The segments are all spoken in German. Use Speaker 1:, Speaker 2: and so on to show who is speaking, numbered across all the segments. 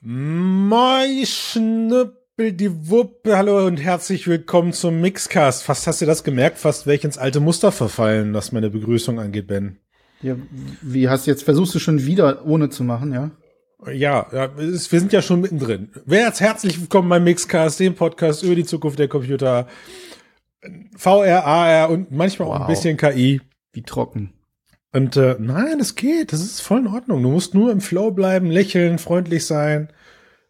Speaker 1: Moi Schnuppel, die Wuppe, hallo und herzlich willkommen zum Mixcast. Fast hast du das gemerkt, fast wäre ich ins alte Muster verfallen, was meine Begrüßung angeht, Ben.
Speaker 2: Ja, wie hast du jetzt, versuchst du schon wieder ohne zu machen, ja?
Speaker 1: Ja, ja es, wir sind ja schon mittendrin. Wer jetzt herzlich willkommen beim Mixcast, dem Podcast über die Zukunft der Computer. VR, AR und manchmal wow. auch ein bisschen KI.
Speaker 2: Wie trocken.
Speaker 1: Und äh, nein, es geht, das ist voll in Ordnung. Du musst nur im Flow bleiben, lächeln, freundlich sein.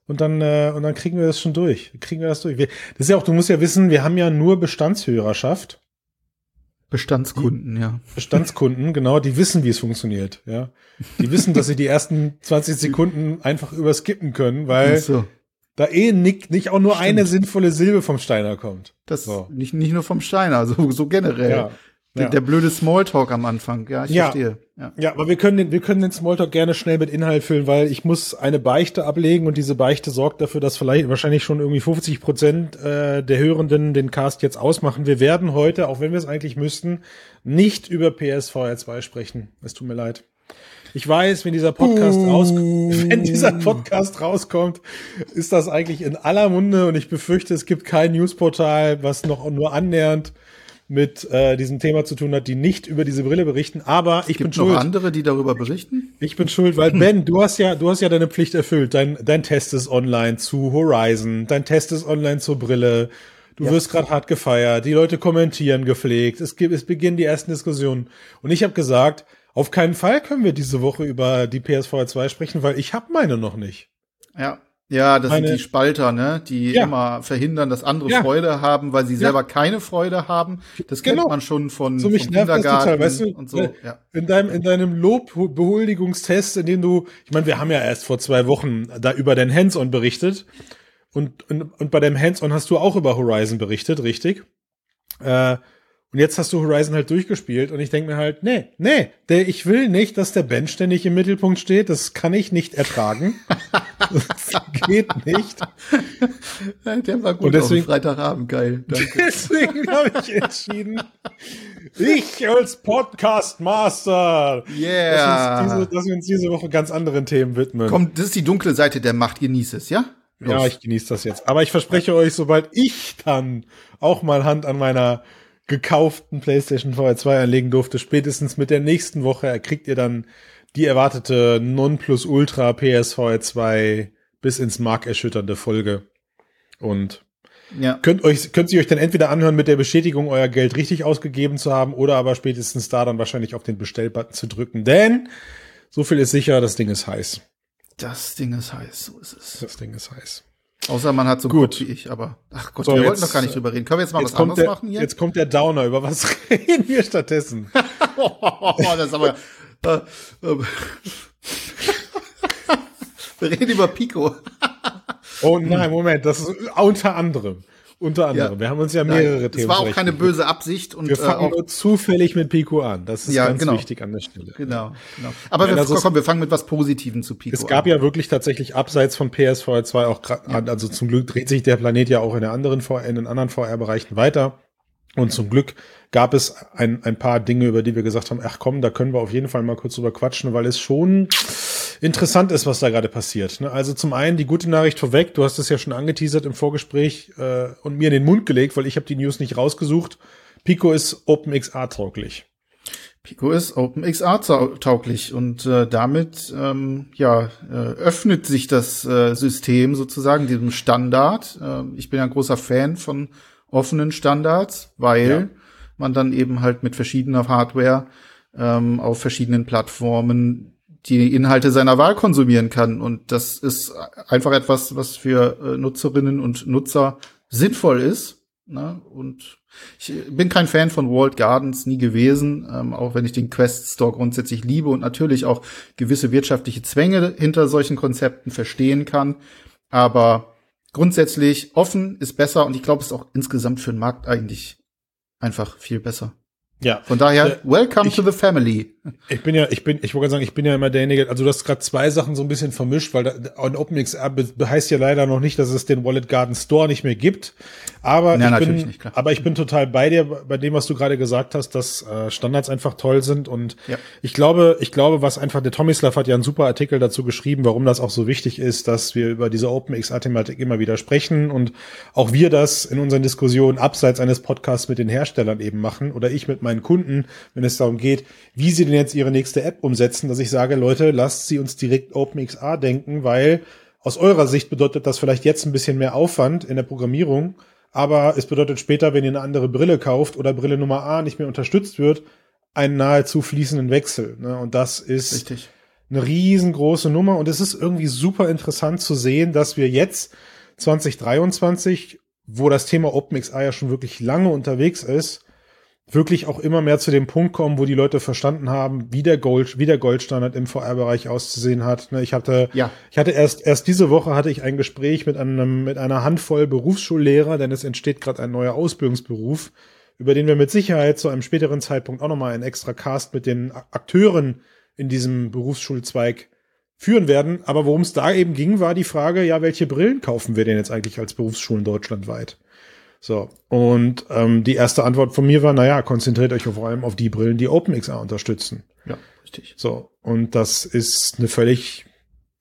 Speaker 1: Und dann, äh, und dann kriegen wir das schon durch. Kriegen wir das durch. Wir, das ist ja auch, du musst ja wissen, wir haben ja nur Bestandshörerschaft.
Speaker 2: Bestandskunden,
Speaker 1: die,
Speaker 2: ja.
Speaker 1: Bestandskunden, genau, die wissen, wie es funktioniert, ja. Die wissen, dass sie die ersten 20 Sekunden einfach überskippen können, weil so. da eh nicht, nicht auch nur Stimmt. eine sinnvolle Silbe vom Steiner kommt.
Speaker 2: Das so. nicht, nicht nur vom Steiner, so, so generell. Ja. Der, der blöde Smalltalk am Anfang, ja, ich
Speaker 1: ja.
Speaker 2: verstehe.
Speaker 1: Ja. ja, aber wir können, den, wir können den Smalltalk gerne schnell mit Inhalt füllen, weil ich muss eine Beichte ablegen und diese Beichte sorgt dafür, dass vielleicht wahrscheinlich schon irgendwie 50 Prozent äh, der Hörenden den Cast jetzt ausmachen. Wir werden heute, auch wenn wir es eigentlich müssten, nicht über PSVR 2 sprechen. Es tut mir leid. Ich weiß, wenn dieser Podcast uh. raus, wenn dieser Podcast rauskommt, ist das eigentlich in aller Munde und ich befürchte, es gibt kein Newsportal, was noch nur annähernd mit äh, diesem Thema zu tun hat, die nicht über diese Brille berichten. Aber ich
Speaker 2: Gibt
Speaker 1: bin schuld.
Speaker 2: noch andere, die darüber berichten?
Speaker 1: Ich bin schuld, weil Ben, du hast ja, du hast ja deine Pflicht erfüllt. Dein, dein Test ist online zu Horizon, dein Test ist online zur Brille. Du ja. wirst gerade hart gefeiert, die Leute kommentieren gepflegt, es gibt, es beginnen die ersten Diskussionen. Und ich habe gesagt, auf keinen Fall können wir diese Woche über die PSVR 2 sprechen, weil ich habe meine noch nicht.
Speaker 2: Ja, ja, das Meine, sind die Spalter, ne, die ja. immer verhindern, dass andere ja. Freude haben, weil sie selber ja. keine Freude haben. Das genau. kennt man schon von
Speaker 1: so mich
Speaker 2: vom
Speaker 1: Kindergarten total, weißt du, und so. Ne, ja. In deinem in deinem Lobbehuldungstest, in dem du, ich meine, wir haben ja erst vor zwei Wochen da über dein Hands-on berichtet und, und und bei deinem Hands-on hast du auch über Horizon berichtet, richtig? Äh, und jetzt hast du Horizon halt durchgespielt und ich denke mir halt, nee, nee, der, ich will nicht, dass der Ben ständig im Mittelpunkt steht. Das kann ich nicht ertragen. das geht nicht.
Speaker 2: Der war gut und deswegen, auf Freitagabend, geil.
Speaker 1: Danke. Deswegen habe ich entschieden, ich als Podcast Master,
Speaker 2: yeah.
Speaker 1: dass, dass wir uns diese Woche ganz anderen Themen widmen.
Speaker 2: Komm, das ist die dunkle Seite der Macht. Genieß es, ja?
Speaker 1: Los. Ja, ich genieße das jetzt. Aber ich verspreche euch, sobald ich dann auch mal Hand an meiner gekauften PlayStation VR 2 anlegen durfte, spätestens mit der nächsten Woche kriegt ihr dann die erwartete Nonplusultra PSVR 2 bis ins Mark erschütternde Folge. Und ja. könnt euch, könnt ihr euch dann entweder anhören mit der Bestätigung, euer Geld richtig ausgegeben zu haben, oder aber spätestens da dann wahrscheinlich auf den Bestellbutton zu drücken. Denn so viel ist sicher, das Ding ist heiß.
Speaker 2: Das Ding ist heiß, so ist es.
Speaker 1: Das Ding ist heiß.
Speaker 2: Außer man hat so gut wie ich, aber ach Gott, so, wir jetzt, wollten doch gar nicht drüber reden. Können wir jetzt mal jetzt was anderes
Speaker 1: der,
Speaker 2: machen hier?
Speaker 1: Jetzt kommt der Downer. Über was reden wir stattdessen?
Speaker 2: oh, das ist aber. Äh, äh, wir reden über Pico.
Speaker 1: oh nein, Moment, das ist unter anderem. Unter anderem. Ja. Wir haben uns ja mehrere Nein, Themen.
Speaker 2: Das war auch keine böse Absicht und
Speaker 1: wir fangen äh, nur zufällig mit Pico an. Das ist ja, ganz
Speaker 2: genau.
Speaker 1: wichtig an der Stelle.
Speaker 2: Genau, genau. Aber wir, also komm, wir fangen mit was Positivem zu Pico
Speaker 1: Es gab an. ja wirklich tatsächlich abseits von PSVR 2 auch ja. also zum Glück dreht sich der Planet ja auch in, der anderen VR, in den anderen VR-Bereichen weiter. Und zum Glück gab es ein, ein paar Dinge, über die wir gesagt haben, ach komm, da können wir auf jeden Fall mal kurz drüber quatschen, weil es schon interessant ist, was da gerade passiert. Ne? Also zum einen die gute Nachricht vorweg, du hast es ja schon angeteasert im Vorgespräch äh, und mir in den Mund gelegt, weil ich habe die News nicht rausgesucht. Pico ist OpenXR tauglich.
Speaker 2: Pico ist OpenXR tauglich und äh, damit ähm, ja äh, öffnet sich das äh, System sozusagen diesem Standard. Äh, ich bin ein großer Fan von offenen Standards, weil. Man dann eben halt mit verschiedener Hardware ähm, auf verschiedenen Plattformen die Inhalte seiner Wahl konsumieren kann. Und das ist einfach etwas, was für äh, Nutzerinnen und Nutzer sinnvoll ist. Ne? Und ich bin kein Fan von Walled Gardens, nie gewesen, ähm, auch wenn ich den Quest Store grundsätzlich liebe und natürlich auch gewisse wirtschaftliche Zwänge hinter solchen Konzepten verstehen kann. Aber grundsätzlich offen ist besser und ich glaube, es ist auch insgesamt für den Markt eigentlich einfach viel besser. Ja. Von daher, äh, welcome ich, to the family.
Speaker 1: Ich bin ja, ich bin, ich wollte sagen, ich bin ja immer derjenige, also du hast gerade zwei Sachen so ein bisschen vermischt, weil ein OpenXR heißt ja leider noch nicht, dass es den Wallet Garden Store nicht mehr gibt. Aber ja, ich bin, nicht, aber ich bin total bei dir, bei dem, was du gerade gesagt hast, dass äh, Standards einfach toll sind. Und ja. ich glaube, ich glaube, was einfach, der Tomislav hat ja einen super Artikel dazu geschrieben, warum das auch so wichtig ist, dass wir über diese OpenXR-Thematik immer wieder sprechen und auch wir das in unseren Diskussionen abseits eines Podcasts mit den Herstellern eben machen oder ich mit meinen Kunden, wenn es darum geht, wie sie denn jetzt ihre nächste App umsetzen, dass ich sage, Leute, lasst sie uns direkt OpenXR denken, weil aus eurer Sicht bedeutet das vielleicht jetzt ein bisschen mehr Aufwand in der Programmierung, aber es bedeutet später, wenn ihr eine andere Brille kauft oder Brille Nummer A nicht mehr unterstützt wird, einen nahezu fließenden Wechsel. Ne? Und das ist Richtig. eine riesengroße Nummer und es ist irgendwie super interessant zu sehen, dass wir jetzt 2023, wo das Thema OpenXR ja schon wirklich lange unterwegs ist, wirklich auch immer mehr zu dem Punkt kommen, wo die Leute verstanden haben, wie der Gold, wie der Goldstandard im VR-Bereich auszusehen hat. Ne, ich hatte, ja. ich hatte erst, erst diese Woche hatte ich ein Gespräch mit einem, mit einer Handvoll Berufsschullehrer, denn es entsteht gerade ein neuer Ausbildungsberuf, über den wir mit Sicherheit zu einem späteren Zeitpunkt auch nochmal einen extra Cast mit den Akteuren in diesem Berufsschulzweig führen werden. Aber worum es da eben ging, war die Frage, ja, welche Brillen kaufen wir denn jetzt eigentlich als Berufsschulen deutschlandweit? So, und ähm, die erste Antwort von mir war, naja, konzentriert euch vor allem auf die Brillen, die OpenXR unterstützen.
Speaker 2: Ja, richtig.
Speaker 1: So, und das ist eine völlig,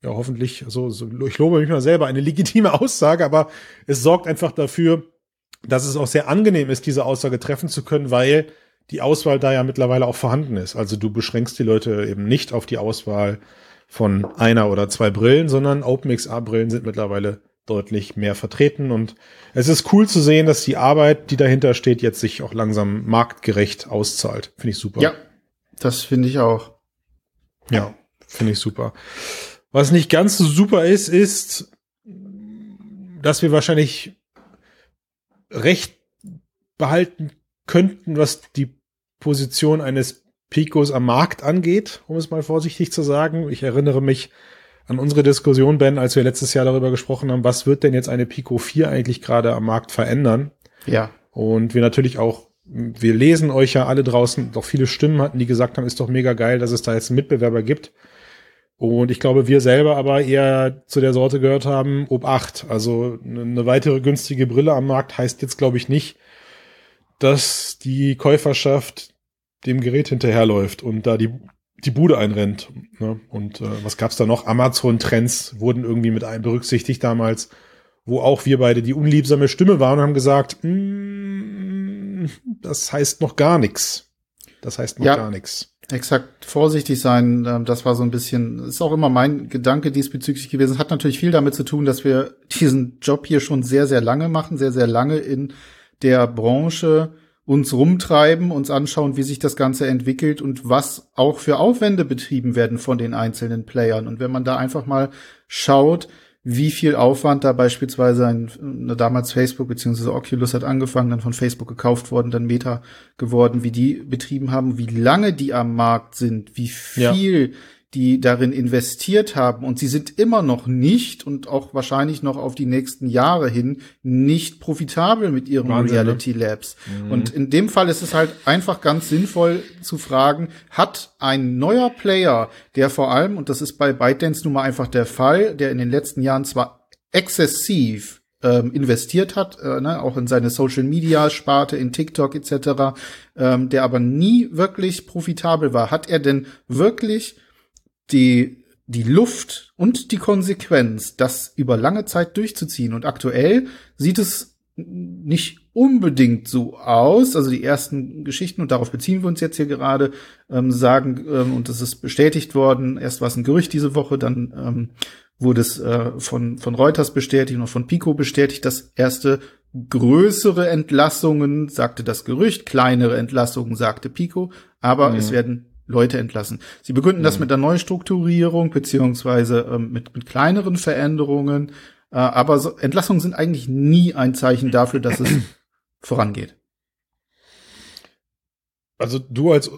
Speaker 1: ja, hoffentlich, so, so ich lobe mich mal selber, eine legitime Aussage, aber es sorgt einfach dafür, dass es auch sehr angenehm ist, diese Aussage treffen zu können, weil die Auswahl da ja mittlerweile auch vorhanden ist. Also du beschränkst die Leute eben nicht auf die Auswahl von einer oder zwei Brillen, sondern OpenXR-Brillen sind mittlerweile deutlich mehr vertreten. Und es ist cool zu sehen, dass die Arbeit, die dahinter steht, jetzt sich auch langsam marktgerecht auszahlt. Finde ich super.
Speaker 2: Ja, das finde ich auch.
Speaker 1: Ja, finde ich super. Was nicht ganz so super ist, ist, dass wir wahrscheinlich recht behalten könnten, was die Position eines Picos am Markt angeht, um es mal vorsichtig zu sagen. Ich erinnere mich an unsere Diskussion, Ben, als wir letztes Jahr darüber gesprochen haben, was wird denn jetzt eine Pico 4 eigentlich gerade am Markt verändern?
Speaker 2: Ja.
Speaker 1: Und wir natürlich auch, wir lesen euch ja alle draußen, doch viele Stimmen hatten, die gesagt haben, ist doch mega geil, dass es da jetzt einen Mitbewerber gibt. Und ich glaube, wir selber aber eher zu der Sorte gehört haben, ob 8. Also eine weitere günstige Brille am Markt heißt jetzt, glaube ich, nicht, dass die Käuferschaft dem Gerät hinterherläuft und da die die Bude einrennt. Ne? Und äh, was gab's da noch? Amazon-Trends wurden irgendwie mit ein berücksichtigt damals, wo auch wir beide die unliebsame Stimme waren und haben gesagt, mm, das heißt noch gar nichts. Das heißt noch ja, gar nichts.
Speaker 2: Exakt, vorsichtig sein, ähm, das war so ein bisschen, ist auch immer mein Gedanke diesbezüglich gewesen. Es hat natürlich viel damit zu tun, dass wir diesen Job hier schon sehr, sehr lange machen, sehr, sehr lange in der Branche uns rumtreiben, uns anschauen, wie sich das Ganze entwickelt und was auch für Aufwände betrieben werden von den einzelnen Playern. Und wenn man da einfach mal schaut, wie viel Aufwand da beispielsweise ein, eine damals Facebook beziehungsweise Oculus hat angefangen, dann von Facebook gekauft worden, dann Meta geworden, wie die betrieben haben, wie lange die am Markt sind, wie viel ja die darin investiert haben und sie sind immer noch nicht und auch wahrscheinlich noch auf die nächsten Jahre hin nicht profitabel mit ihren Wahnsinn, ne? Reality Labs. Mhm. Und in dem Fall ist es halt einfach ganz sinnvoll zu fragen, hat ein neuer Player, der vor allem, und das ist bei ByteDance nun mal einfach der Fall, der in den letzten Jahren zwar exzessiv ähm, investiert hat, äh, ne, auch in seine Social Media Sparte, in TikTok etc., ähm, der aber nie wirklich profitabel war. Hat er denn wirklich die, die Luft und die Konsequenz, das über lange Zeit durchzuziehen. Und aktuell sieht es nicht unbedingt so aus. Also die ersten Geschichten, und darauf beziehen wir uns jetzt hier gerade, ähm, sagen, ähm, und das ist bestätigt worden, erst war es ein Gerücht diese Woche, dann ähm, wurde es äh, von, von Reuters bestätigt und von Pico bestätigt, dass erste größere Entlassungen, sagte das Gerücht, kleinere Entlassungen, sagte Pico, aber mhm. es werden Leute entlassen. Sie begründen mhm. das mit der Neustrukturierung beziehungsweise ähm, mit, mit kleineren Veränderungen. Äh, aber so, Entlassungen sind eigentlich nie ein Zeichen dafür, dass es vorangeht.
Speaker 1: Also du als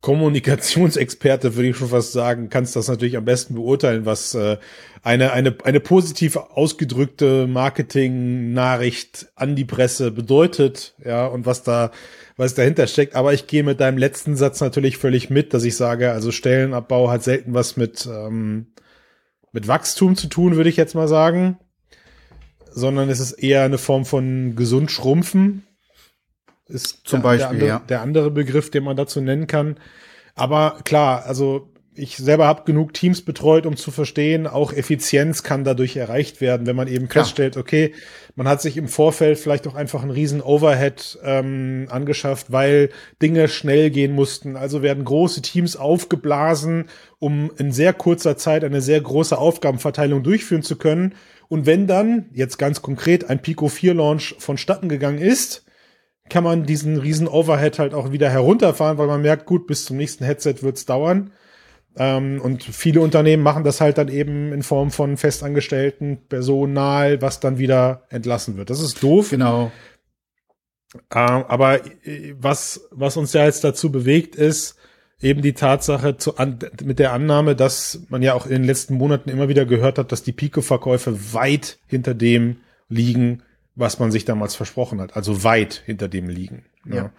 Speaker 1: Kommunikationsexperte, würde ich schon fast sagen, kannst das natürlich am besten beurteilen, was äh, eine, eine, eine positiv ausgedrückte Marketing-Nachricht an die Presse bedeutet, ja, und was da, was dahinter steckt. Aber ich gehe mit deinem letzten Satz natürlich völlig mit, dass ich sage, also Stellenabbau hat selten was mit, ähm, mit Wachstum zu tun, würde ich jetzt mal sagen, sondern es ist eher eine Form von gesund schrumpfen ist
Speaker 2: zum
Speaker 1: der,
Speaker 2: Beispiel
Speaker 1: der andere,
Speaker 2: ja.
Speaker 1: der andere Begriff, den man dazu nennen kann. Aber klar, also ich selber habe genug Teams betreut, um zu verstehen, auch Effizienz kann dadurch erreicht werden, wenn man eben feststellt, okay, man hat sich im Vorfeld vielleicht auch einfach einen riesen Overhead ähm, angeschafft, weil Dinge schnell gehen mussten. Also werden große Teams aufgeblasen, um in sehr kurzer Zeit eine sehr große Aufgabenverteilung durchführen zu können. Und wenn dann, jetzt ganz konkret, ein Pico 4 Launch vonstatten gegangen ist, kann man diesen riesen Overhead halt auch wieder herunterfahren, weil man merkt, gut, bis zum nächsten Headset wird's dauern. Ähm, und viele Unternehmen machen das halt dann eben in Form von festangestellten Personal, was dann wieder entlassen wird. Das ist doof.
Speaker 2: Genau.
Speaker 1: Ähm, aber äh, was, was uns ja jetzt dazu bewegt, ist eben die Tatsache zu, an, mit der Annahme, dass man ja auch in den letzten Monaten immer wieder gehört hat, dass die Pico-Verkäufe weit hinter dem liegen, was man sich damals versprochen hat. Also weit hinter dem liegen.
Speaker 2: Ja.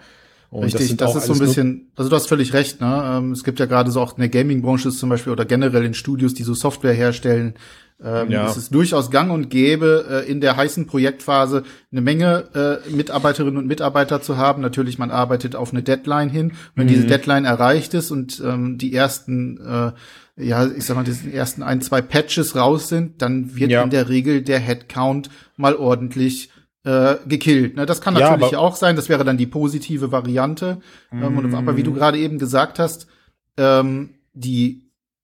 Speaker 1: Und
Speaker 2: Richtig, das,
Speaker 1: auch
Speaker 2: ist so ein bisschen, also du hast völlig recht, ne? Ähm, Es gibt ja gerade so auch in der Gaming-Branche zum Beispiel oder generell in Studios, die so Software herstellen. Ähm,
Speaker 1: Ja.
Speaker 2: Es ist durchaus gang und gäbe, äh, in der heißen Projektphase eine Menge äh, Mitarbeiterinnen und Mitarbeiter zu haben. Natürlich, man arbeitet auf eine Deadline hin. Wenn
Speaker 1: Mhm.
Speaker 2: diese Deadline erreicht ist und ähm, die ersten, äh, ja, ich sag mal, die ersten ein, zwei Patches raus sind, dann wird
Speaker 1: Ja.
Speaker 2: in der Regel der Headcount mal ordentlich äh, gekillt. Ne? Das kann
Speaker 1: Ja,
Speaker 2: natürlich
Speaker 1: aber-
Speaker 2: auch sein. Das wäre dann die positive Variante. Ähm, und, aber
Speaker 1: Mhm.
Speaker 2: wie du gerade eben gesagt hast, ähm, die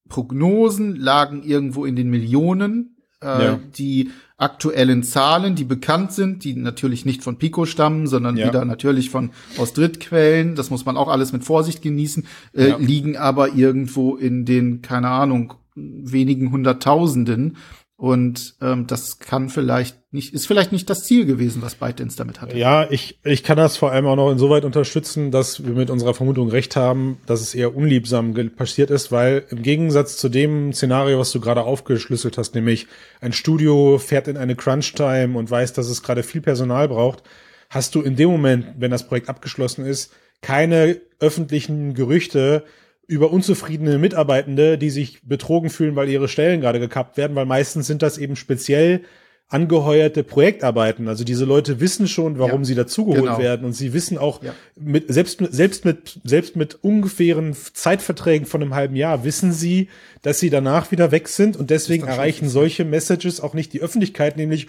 Speaker 2: Prognosen lagen irgendwo in den Millionen. Äh,
Speaker 1: Ja.
Speaker 2: Die aktuellen Zahlen, die bekannt sind, die natürlich nicht von Pico stammen, sondern
Speaker 1: Ja.
Speaker 2: wieder natürlich von aus Drittquellen. Das muss man auch alles mit Vorsicht genießen. Äh,
Speaker 1: Ja.
Speaker 2: Liegen aber irgendwo in den, keine Ahnung, wenigen Hunderttausenden. Und ähm, das kann vielleicht nicht, ist vielleicht nicht das Ziel gewesen, was ByteDance damit hatte.
Speaker 1: Ja, ich, ich kann das vor allem auch noch insoweit unterstützen, dass wir mit unserer Vermutung recht haben, dass es eher unliebsam passiert ist, weil im Gegensatz zu dem Szenario, was du gerade aufgeschlüsselt hast, nämlich ein Studio fährt in eine Crunch-Time und weiß, dass es gerade viel Personal braucht, hast du in dem Moment, wenn das Projekt abgeschlossen ist, keine öffentlichen Gerüchte über unzufriedene Mitarbeitende, die sich betrogen fühlen, weil ihre Stellen gerade gekappt werden, weil meistens sind das eben speziell angeheuerte Projektarbeiten. Also diese Leute wissen schon, warum
Speaker 2: Ja,
Speaker 1: sie dazugeholt
Speaker 2: genau.
Speaker 1: werden und sie wissen auch
Speaker 2: Ja.
Speaker 1: mit selbst mit selbst mit selbst mit ungefähren Zeitverträgen von einem halben Jahr wissen sie, dass sie danach wieder weg sind und deswegen erreichen solche Messages auch nicht die Öffentlichkeit, nämlich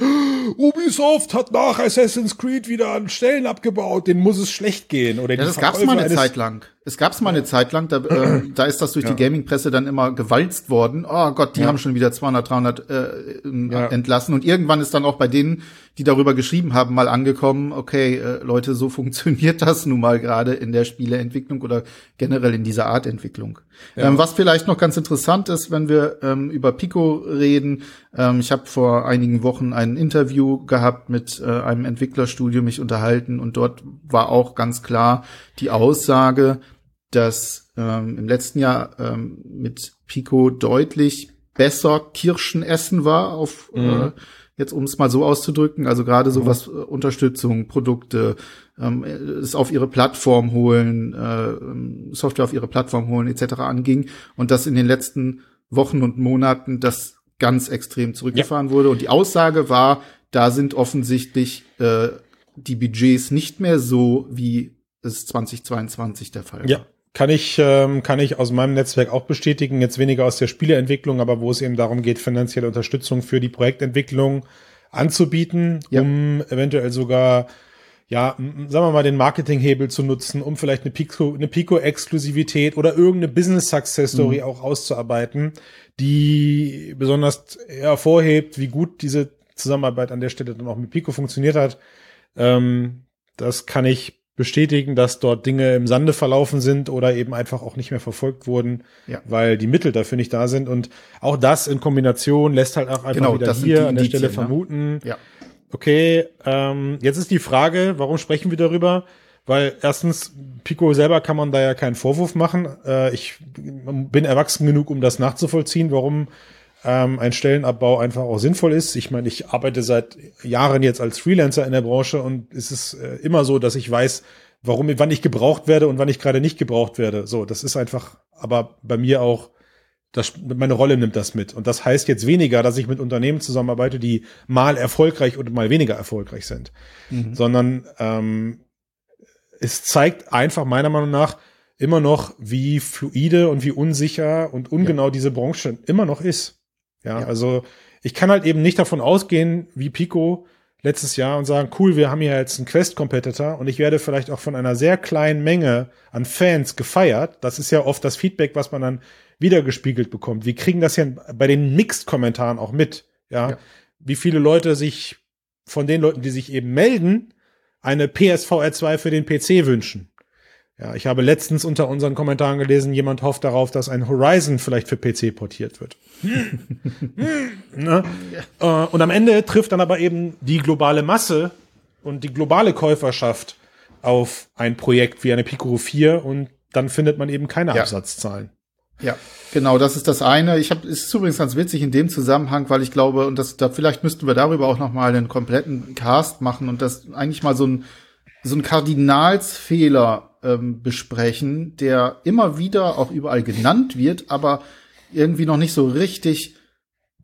Speaker 1: Ubisoft hat nach Assassin's Creed wieder an Stellen abgebaut, denen muss es schlecht gehen oder
Speaker 2: Ja, das gab's mal eine Zeit lang. Es gab's mal eine Zeit lang, da, äh, da ist das durch die Gaming-Presse dann immer gewalzt worden. Oh Gott, die
Speaker 1: Ja.
Speaker 2: haben schon wieder 200, 300 äh, ähm,
Speaker 1: Ja.
Speaker 2: entlassen. Und irgendwann ist dann auch bei denen, die darüber geschrieben haben, mal angekommen, okay, äh, Leute, so funktioniert das nun mal gerade in der Spieleentwicklung oder generell in dieser Art Entwicklung. Ähm, was vielleicht noch ganz interessant ist, wenn wir ähm, über Pico reden, ähm, ich habe vor einigen Wochen ein Interview gehabt mit äh, einem Entwicklerstudio, mich unterhalten und dort war auch ganz klar die Aussage, dass ähm, im letzten Jahr ähm, mit Pico deutlich besser Kirschen essen war auf äh, jetzt um es mal so auszudrücken, also gerade so was äh, Unterstützung, Produkte, ähm, es auf ihre Plattform holen, äh, ähm, Software auf ihre Plattform holen etc. anging und dass in den letzten Wochen und Monaten das ganz extrem zurückgefahren wurde und die Aussage war, da sind offensichtlich äh, die Budgets nicht mehr so, wie es 2022 der Fall war.
Speaker 1: Ja, kann ich, ähm, kann ich aus meinem Netzwerk auch bestätigen. Jetzt weniger aus der Spieleentwicklung, aber wo es eben darum geht, finanzielle Unterstützung für die Projektentwicklung anzubieten,
Speaker 2: Ja.
Speaker 1: um eventuell sogar, ja, sagen wir mal, den Marketinghebel zu nutzen, um vielleicht eine Pico, eine Pico-Exklusivität oder irgendeine Business Success Story auch auszuarbeiten, die besonders hervorhebt, wie gut diese Zusammenarbeit an der Stelle dann auch mit Pico funktioniert hat. Ähm, das kann ich bestätigen, dass dort Dinge im Sande verlaufen sind oder eben einfach auch nicht mehr verfolgt wurden,
Speaker 2: Ja.
Speaker 1: weil die Mittel dafür nicht da sind. Und auch das in Kombination lässt halt auch einfach
Speaker 2: Genau,
Speaker 1: wieder hier
Speaker 2: die
Speaker 1: an der Stelle
Speaker 2: ne?
Speaker 1: vermuten,
Speaker 2: Ja.
Speaker 1: okay, ähm, jetzt ist die Frage, warum sprechen wir darüber? weil erstens, Pico selber kann man da ja keinen Vorwurf machen. Äh, ich bin erwachsen genug, um das nachzuvollziehen, warum ähm, ein Stellenabbau einfach auch sinnvoll ist. Ich meine, ich arbeite seit Jahren jetzt als Freelancer in der Branche und es ist äh, immer so, dass ich weiß, warum, wann ich gebraucht werde und wann ich gerade nicht gebraucht werde. So, das ist einfach, aber bei mir auch, das, meine Rolle nimmt das mit. Und das heißt jetzt weniger, dass ich mit Unternehmen zusammenarbeite, die mal erfolgreich oder mal weniger erfolgreich sind, mhm. sondern ähm, es zeigt einfach meiner Meinung nach immer noch, wie fluide und wie unsicher und ungenau ja. diese Branche immer noch ist. Ja, ja, also ich kann halt eben nicht davon ausgehen, wie Pico letztes Jahr und sagen, cool, wir haben hier jetzt einen Quest-Competitor und ich werde vielleicht auch von einer sehr kleinen Menge an Fans gefeiert. Das ist ja oft das Feedback, was man dann wiedergespiegelt bekommt. Wir kriegen das ja bei den Mixed-Kommentaren auch mit. Ja? ja, wie viele Leute sich von den Leuten, die sich eben melden, eine PSVR 2 für den PC wünschen. Ja, ich habe letztens unter unseren Kommentaren gelesen, jemand hofft darauf, dass ein Horizon vielleicht für PC portiert wird. ne? Äh, und am Ende trifft dann aber eben die globale Masse und die globale Käuferschaft auf ein Projekt wie eine Pico 4 und dann findet man eben keine ja. Absatzzahlen.
Speaker 2: Ja, genau, das ist das eine. Ich habe es ist übrigens ganz witzig in dem Zusammenhang, weil ich glaube und das da vielleicht müssten wir darüber auch noch mal einen kompletten Cast machen und das eigentlich mal so ein so ein Kardinalsfehler ähm, besprechen, der immer wieder auch überall genannt wird, aber irgendwie noch nicht so richtig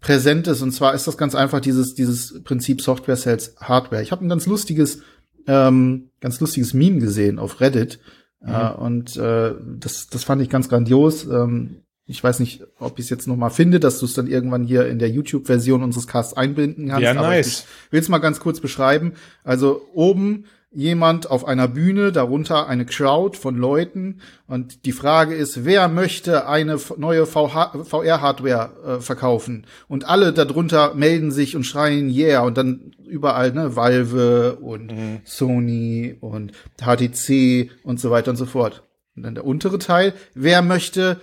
Speaker 2: präsent ist. Und zwar ist das ganz einfach dieses, dieses Prinzip Software sells Hardware. Ich habe ein ganz lustiges, ähm, ganz lustiges Meme gesehen auf Reddit. Mhm. Äh, und äh, das, das fand ich ganz grandios. Ähm, ich weiß nicht, ob ich es jetzt noch mal finde, dass du es dann irgendwann hier in der YouTube-Version unseres Casts einbinden kannst.
Speaker 1: Ja, nice.
Speaker 2: ich will es mal ganz kurz beschreiben. Also oben jemand auf einer Bühne, darunter eine Crowd von Leuten. Und die Frage ist, wer möchte eine neue VR-Hardware äh, verkaufen? Und alle darunter melden sich und schreien, yeah. Und dann überall, ne, Valve und mhm. Sony und HTC und so weiter und so fort. Und dann der untere Teil, wer möchte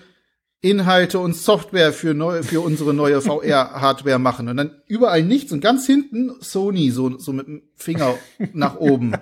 Speaker 2: Inhalte und Software für, neu, für unsere neue VR-Hardware machen. Und dann überall nichts und ganz hinten Sony, so, so mit Finger nach oben.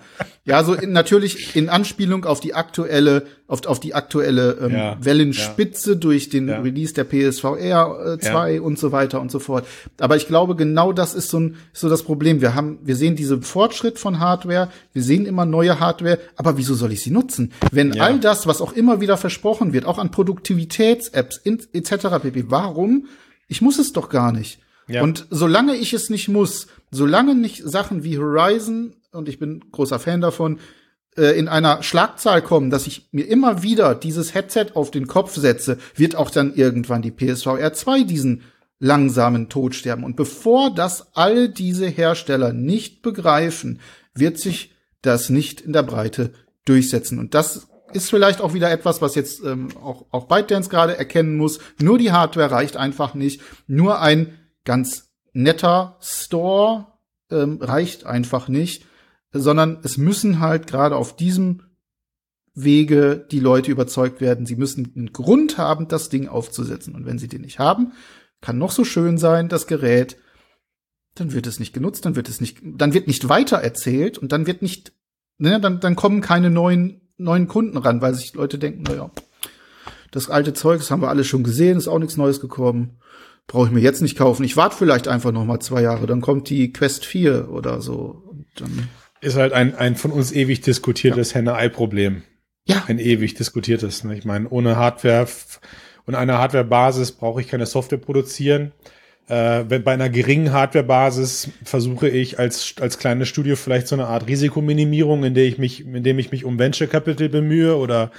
Speaker 2: Ja, so in, natürlich in Anspielung auf die aktuelle, auf, auf die aktuelle ähm, ja, Wellenspitze ja. durch den ja. Release der PSVR 2 äh, und so weiter und so fort. Aber ich glaube, genau das ist so, ein, so das Problem. Wir haben, wir sehen diesen Fortschritt von Hardware, wir sehen immer neue Hardware, aber wieso soll ich sie nutzen? Wenn all das, was auch immer wieder versprochen wird, auch an Produktivitäts-Apps etc. pp. Warum? Ich muss es doch gar nicht. Ja. Und solange ich es nicht muss, solange nicht Sachen wie Horizon, und ich bin großer Fan davon, äh, in einer Schlagzahl kommen, dass ich mir immer wieder dieses Headset auf den Kopf setze, wird auch dann irgendwann die PSVR 2 diesen langsamen Tod sterben. Und bevor das all diese Hersteller nicht begreifen, wird sich das nicht in der Breite durchsetzen. Und das ist vielleicht auch wieder etwas, was jetzt ähm, auch, auch ByteDance gerade erkennen muss. Nur die Hardware reicht einfach nicht. Nur ein ganz netter Store ähm, reicht einfach nicht, sondern es müssen halt gerade auf diesem Wege die Leute überzeugt werden. Sie müssen einen Grund haben, das Ding aufzusetzen. Und wenn sie den nicht haben, kann noch so schön sein, das Gerät, dann wird es nicht genutzt, dann wird es nicht, dann wird nicht weiter erzählt und dann wird nicht, ne, dann, dann kommen keine neuen, neuen Kunden ran, weil sich Leute denken, naja, das alte Zeug, das haben wir alles schon gesehen, ist auch nichts Neues gekommen brauche ich mir jetzt nicht kaufen. Ich warte vielleicht einfach noch mal zwei Jahre, dann kommt die Quest 4 oder so. Und dann
Speaker 1: ist halt ein, ein von uns ewig diskutiertes ja. Henne-Ei-Problem. Ja. Ein ewig diskutiertes. Ne? Ich meine, ohne Hardware und einer Hardware-Basis brauche ich keine Software produzieren. Äh, wenn bei einer geringen Hardware-Basis versuche ich als, als kleines Studio vielleicht so eine Art Risikominimierung, in der ich mich, in dem ich mich um Venture Capital bemühe oder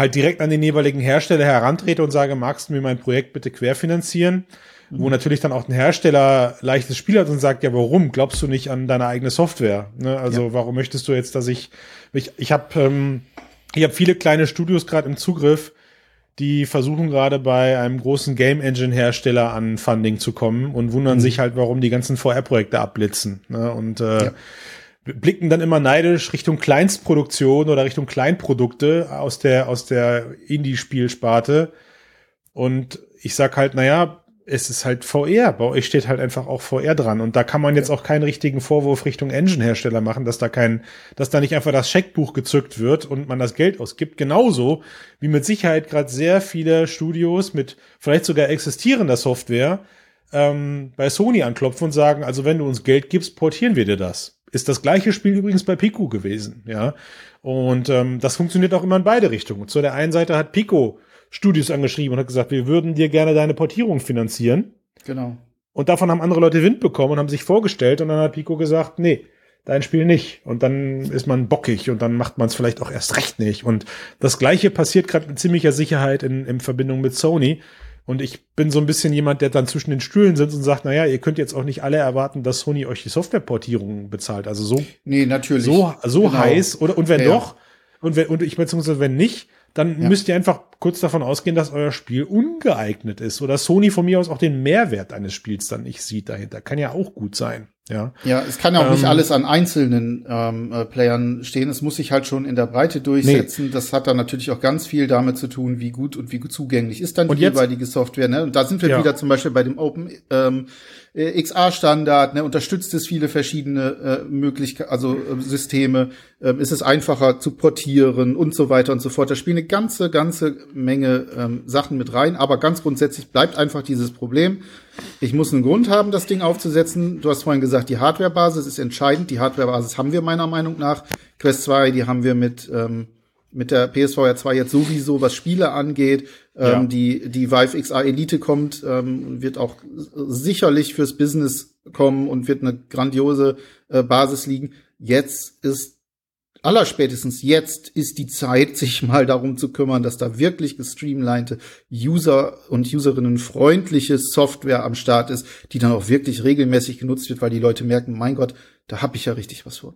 Speaker 1: halt direkt an den jeweiligen Hersteller herantrete und sage, magst du mir mein Projekt bitte querfinanzieren? wo mhm. natürlich dann auch ein Hersteller leichtes Spiel hat und sagt, ja, warum glaubst du nicht an deine eigene Software? Ne? Also ja. warum möchtest du jetzt, dass ich, ich, ich habe ähm, ich hab viele kleine Studios gerade im Zugriff, die versuchen gerade bei einem großen Game Engine Hersteller an Funding zu kommen und wundern mhm. sich halt, warum die ganzen VR-Projekte abblitzen. Ne? Und äh, ja. Blicken dann immer neidisch Richtung Kleinstproduktion oder Richtung Kleinprodukte aus der aus der Indie-Spielsparte. Und ich sag halt, naja, es ist halt VR. Bei euch steht halt einfach auch VR dran. Und da kann man jetzt auch keinen richtigen Vorwurf Richtung Engine-Hersteller machen, dass da kein, dass da nicht einfach das Scheckbuch gezückt wird und man das Geld ausgibt. Genauso wie mit Sicherheit gerade sehr viele Studios mit vielleicht sogar existierender Software ähm, bei Sony anklopfen und sagen, also wenn du uns Geld gibst, portieren wir dir das. Ist das gleiche Spiel übrigens bei Pico gewesen, ja. Und ähm, das funktioniert auch immer in beide Richtungen. Zu der einen Seite hat Pico Studios angeschrieben und hat gesagt, wir würden dir gerne deine Portierung finanzieren.
Speaker 2: Genau.
Speaker 1: Und davon haben andere Leute Wind bekommen und haben sich vorgestellt und dann hat Pico gesagt, nee, dein Spiel nicht. Und dann ist man bockig und dann macht man es vielleicht auch erst recht nicht. Und das gleiche passiert gerade mit ziemlicher Sicherheit in, in Verbindung mit Sony. Und ich bin so ein bisschen jemand, der dann zwischen den Stühlen sitzt und sagt, naja, ihr könnt jetzt auch nicht alle erwarten, dass Sony euch die Softwareportierung bezahlt. Also so,
Speaker 2: nee, natürlich.
Speaker 1: so, so genau. heiß. Oder, und wenn ja, doch, und wenn, und ich beziehungsweise wenn nicht, dann ja. müsst ihr einfach kurz davon ausgehen, dass euer Spiel ungeeignet ist oder Sony von mir aus auch den Mehrwert eines Spiels dann nicht sieht dahinter. Kann ja auch gut sein. Ja,
Speaker 2: ja es kann ja auch ähm, nicht alles an einzelnen ähm, äh, Playern stehen. Es muss sich halt schon in der Breite durchsetzen. Nee. Das hat dann natürlich auch ganz viel damit zu tun, wie gut und wie gut zugänglich ist dann die jetzt, jeweilige Software. Ne? Und da sind wir ja. wieder zum Beispiel bei dem Open ähm, äh, XA-Standard, ne, unterstützt es viele verschiedene äh, Möglichkeiten, also äh, Systeme, äh, ist es einfacher zu portieren und so weiter und so fort. Da spielen eine ganze, ganze Menge ähm, Sachen mit rein, aber ganz grundsätzlich bleibt einfach dieses Problem. Ich muss einen Grund haben, das Ding aufzusetzen. Du hast vorhin gesagt, die Hardware-Basis ist entscheidend. Die Hardware-Basis haben wir meiner Meinung nach. Quest 2, die haben wir mit ähm, mit der PSVR 2 jetzt sowieso, was Spiele angeht. Ähm, ja. die, die Vive XR Elite kommt, ähm, wird auch sicherlich fürs Business kommen und wird eine grandiose äh, Basis liegen. Jetzt ist allerspätestens jetzt ist die Zeit, sich mal darum zu kümmern, dass da wirklich gestreamlinete User und Userinnen freundliche Software am Start ist, die dann auch wirklich regelmäßig genutzt wird, weil die Leute merken, mein Gott, da hab ich ja richtig was von.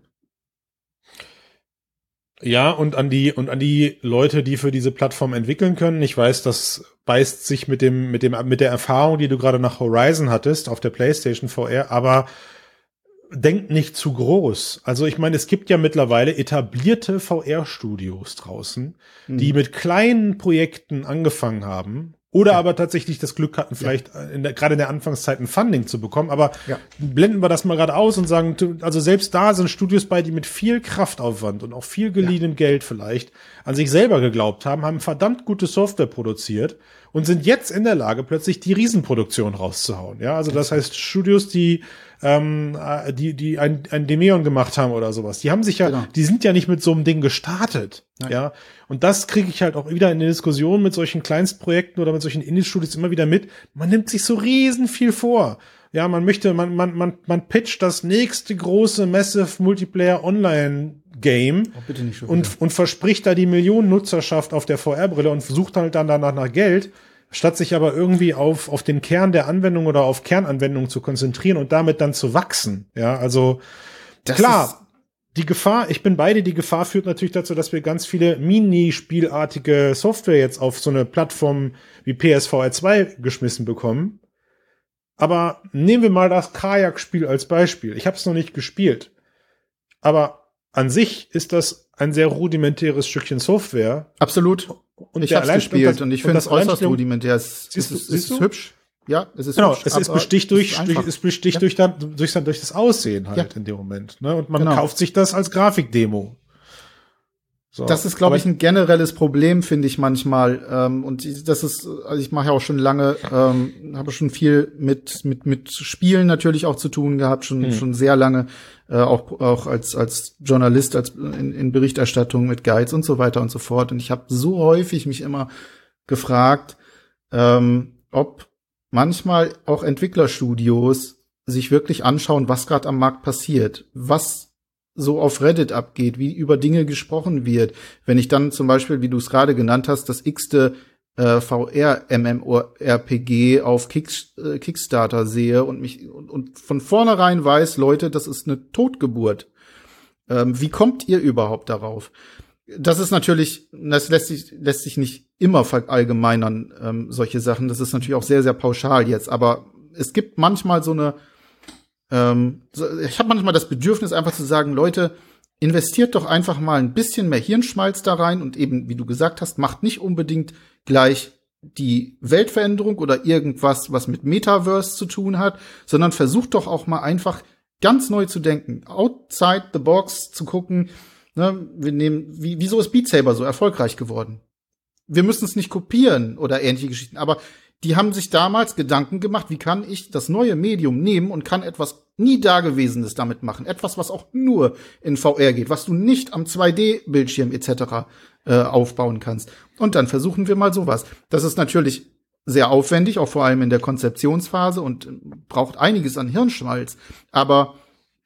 Speaker 1: Ja, und an die, und an die Leute, die für diese Plattform entwickeln können. Ich weiß, das beißt sich mit dem, mit dem, mit der Erfahrung, die du gerade nach Horizon hattest auf der PlayStation VR, aber denkt nicht zu groß. Also ich meine, es gibt ja mittlerweile etablierte VR-Studios draußen, mhm. die mit kleinen Projekten angefangen haben oder ja. aber tatsächlich das Glück hatten, vielleicht ja. in der, gerade in der Anfangszeit ein Funding zu bekommen. Aber ja. blenden wir das mal gerade aus und sagen, also selbst da sind Studios bei, die mit viel Kraftaufwand und auch viel geliehenem Geld vielleicht an sich selber geglaubt haben, haben verdammt gute Software produziert und sind jetzt in der Lage, plötzlich die Riesenproduktion rauszuhauen. Ja, also das heißt Studios, die ähm, äh, die, die ein, ein Demeon gemacht haben oder sowas. Die haben sich ja, genau. die sind ja nicht mit so einem Ding gestartet. Nein. Ja. Und das kriege ich halt auch wieder in der Diskussion mit solchen Kleinstprojekten oder mit solchen Indie-Studios immer wieder mit. Man nimmt sich so riesen viel vor. Ja, man möchte, man, man, man, man pitcht das nächste große Massive Multiplayer Online Game oh, und, und verspricht da die Millionen Nutzerschaft auf der VR-Brille und sucht halt dann danach nach Geld statt sich aber irgendwie auf, auf den Kern der Anwendung oder auf Kernanwendungen zu konzentrieren und damit dann zu wachsen. Ja, also das klar, die Gefahr, ich bin beide, die Gefahr führt natürlich dazu, dass wir ganz viele Minispielartige Software jetzt auf so eine Plattform wie PSVR 2 geschmissen bekommen. Aber nehmen wir mal das Kajak-Spiel als Beispiel. Ich habe es noch nicht gespielt. Aber an sich ist das ein sehr rudimentäres Stückchen Software.
Speaker 2: Absolut. Und ich habe gespielt und, ich finde es äußerst rudimentär. Es,
Speaker 1: siehst
Speaker 2: du,
Speaker 1: es, es ist
Speaker 2: hübsch. Ja, es ist
Speaker 1: genau, hübsch, es ist besticht durch, durch es besticht ja. durch, dann, durch, durch das Aussehen halt ja. in dem Moment. Ne? Und man genau. kauft sich das als Grafikdemo.
Speaker 2: So. Das ist, glaube ich, ein generelles Problem, finde ich manchmal. Ähm, und das ist, also ich mache ja auch schon lange, ähm, habe schon viel mit mit mit Spielen natürlich auch zu tun gehabt, schon hm. schon sehr lange, äh, auch auch als als Journalist, als in, in Berichterstattung mit Guides und so weiter und so fort. Und ich habe so häufig mich immer gefragt, ähm, ob manchmal auch Entwicklerstudios sich wirklich anschauen, was gerade am Markt passiert, was so auf Reddit abgeht, wie über Dinge gesprochen wird. Wenn ich dann zum Beispiel, wie du es gerade genannt hast, das x-te äh, VR-MMORPG auf Kick, äh, Kickstarter sehe und mich und, und, von vornherein weiß, Leute, das ist eine Totgeburt. Ähm, wie kommt ihr überhaupt darauf? Das ist natürlich, das lässt sich, lässt sich nicht immer verallgemeinern, ähm, solche Sachen. Das ist natürlich auch sehr, sehr pauschal jetzt, aber es gibt manchmal so eine ähm, ich habe manchmal das Bedürfnis, einfach zu sagen, Leute, investiert doch einfach mal ein bisschen mehr Hirnschmalz da rein und eben, wie du gesagt hast, macht nicht unbedingt gleich die Weltveränderung oder irgendwas, was mit Metaverse zu tun hat, sondern versucht doch auch mal einfach ganz neu zu denken, outside the box zu gucken. Ne, wir nehmen, wie, wieso ist Beat Saber so erfolgreich geworden? Wir müssen es nicht kopieren oder ähnliche Geschichten, aber die haben sich damals Gedanken gemacht, wie kann ich das neue Medium nehmen und kann etwas nie Dagewesenes damit machen. Etwas, was auch nur in VR geht, was du nicht am 2D-Bildschirm etc. Äh, aufbauen kannst. Und dann versuchen wir mal sowas. Das ist natürlich sehr aufwendig, auch vor allem in der Konzeptionsphase und braucht einiges an Hirnschmalz. Aber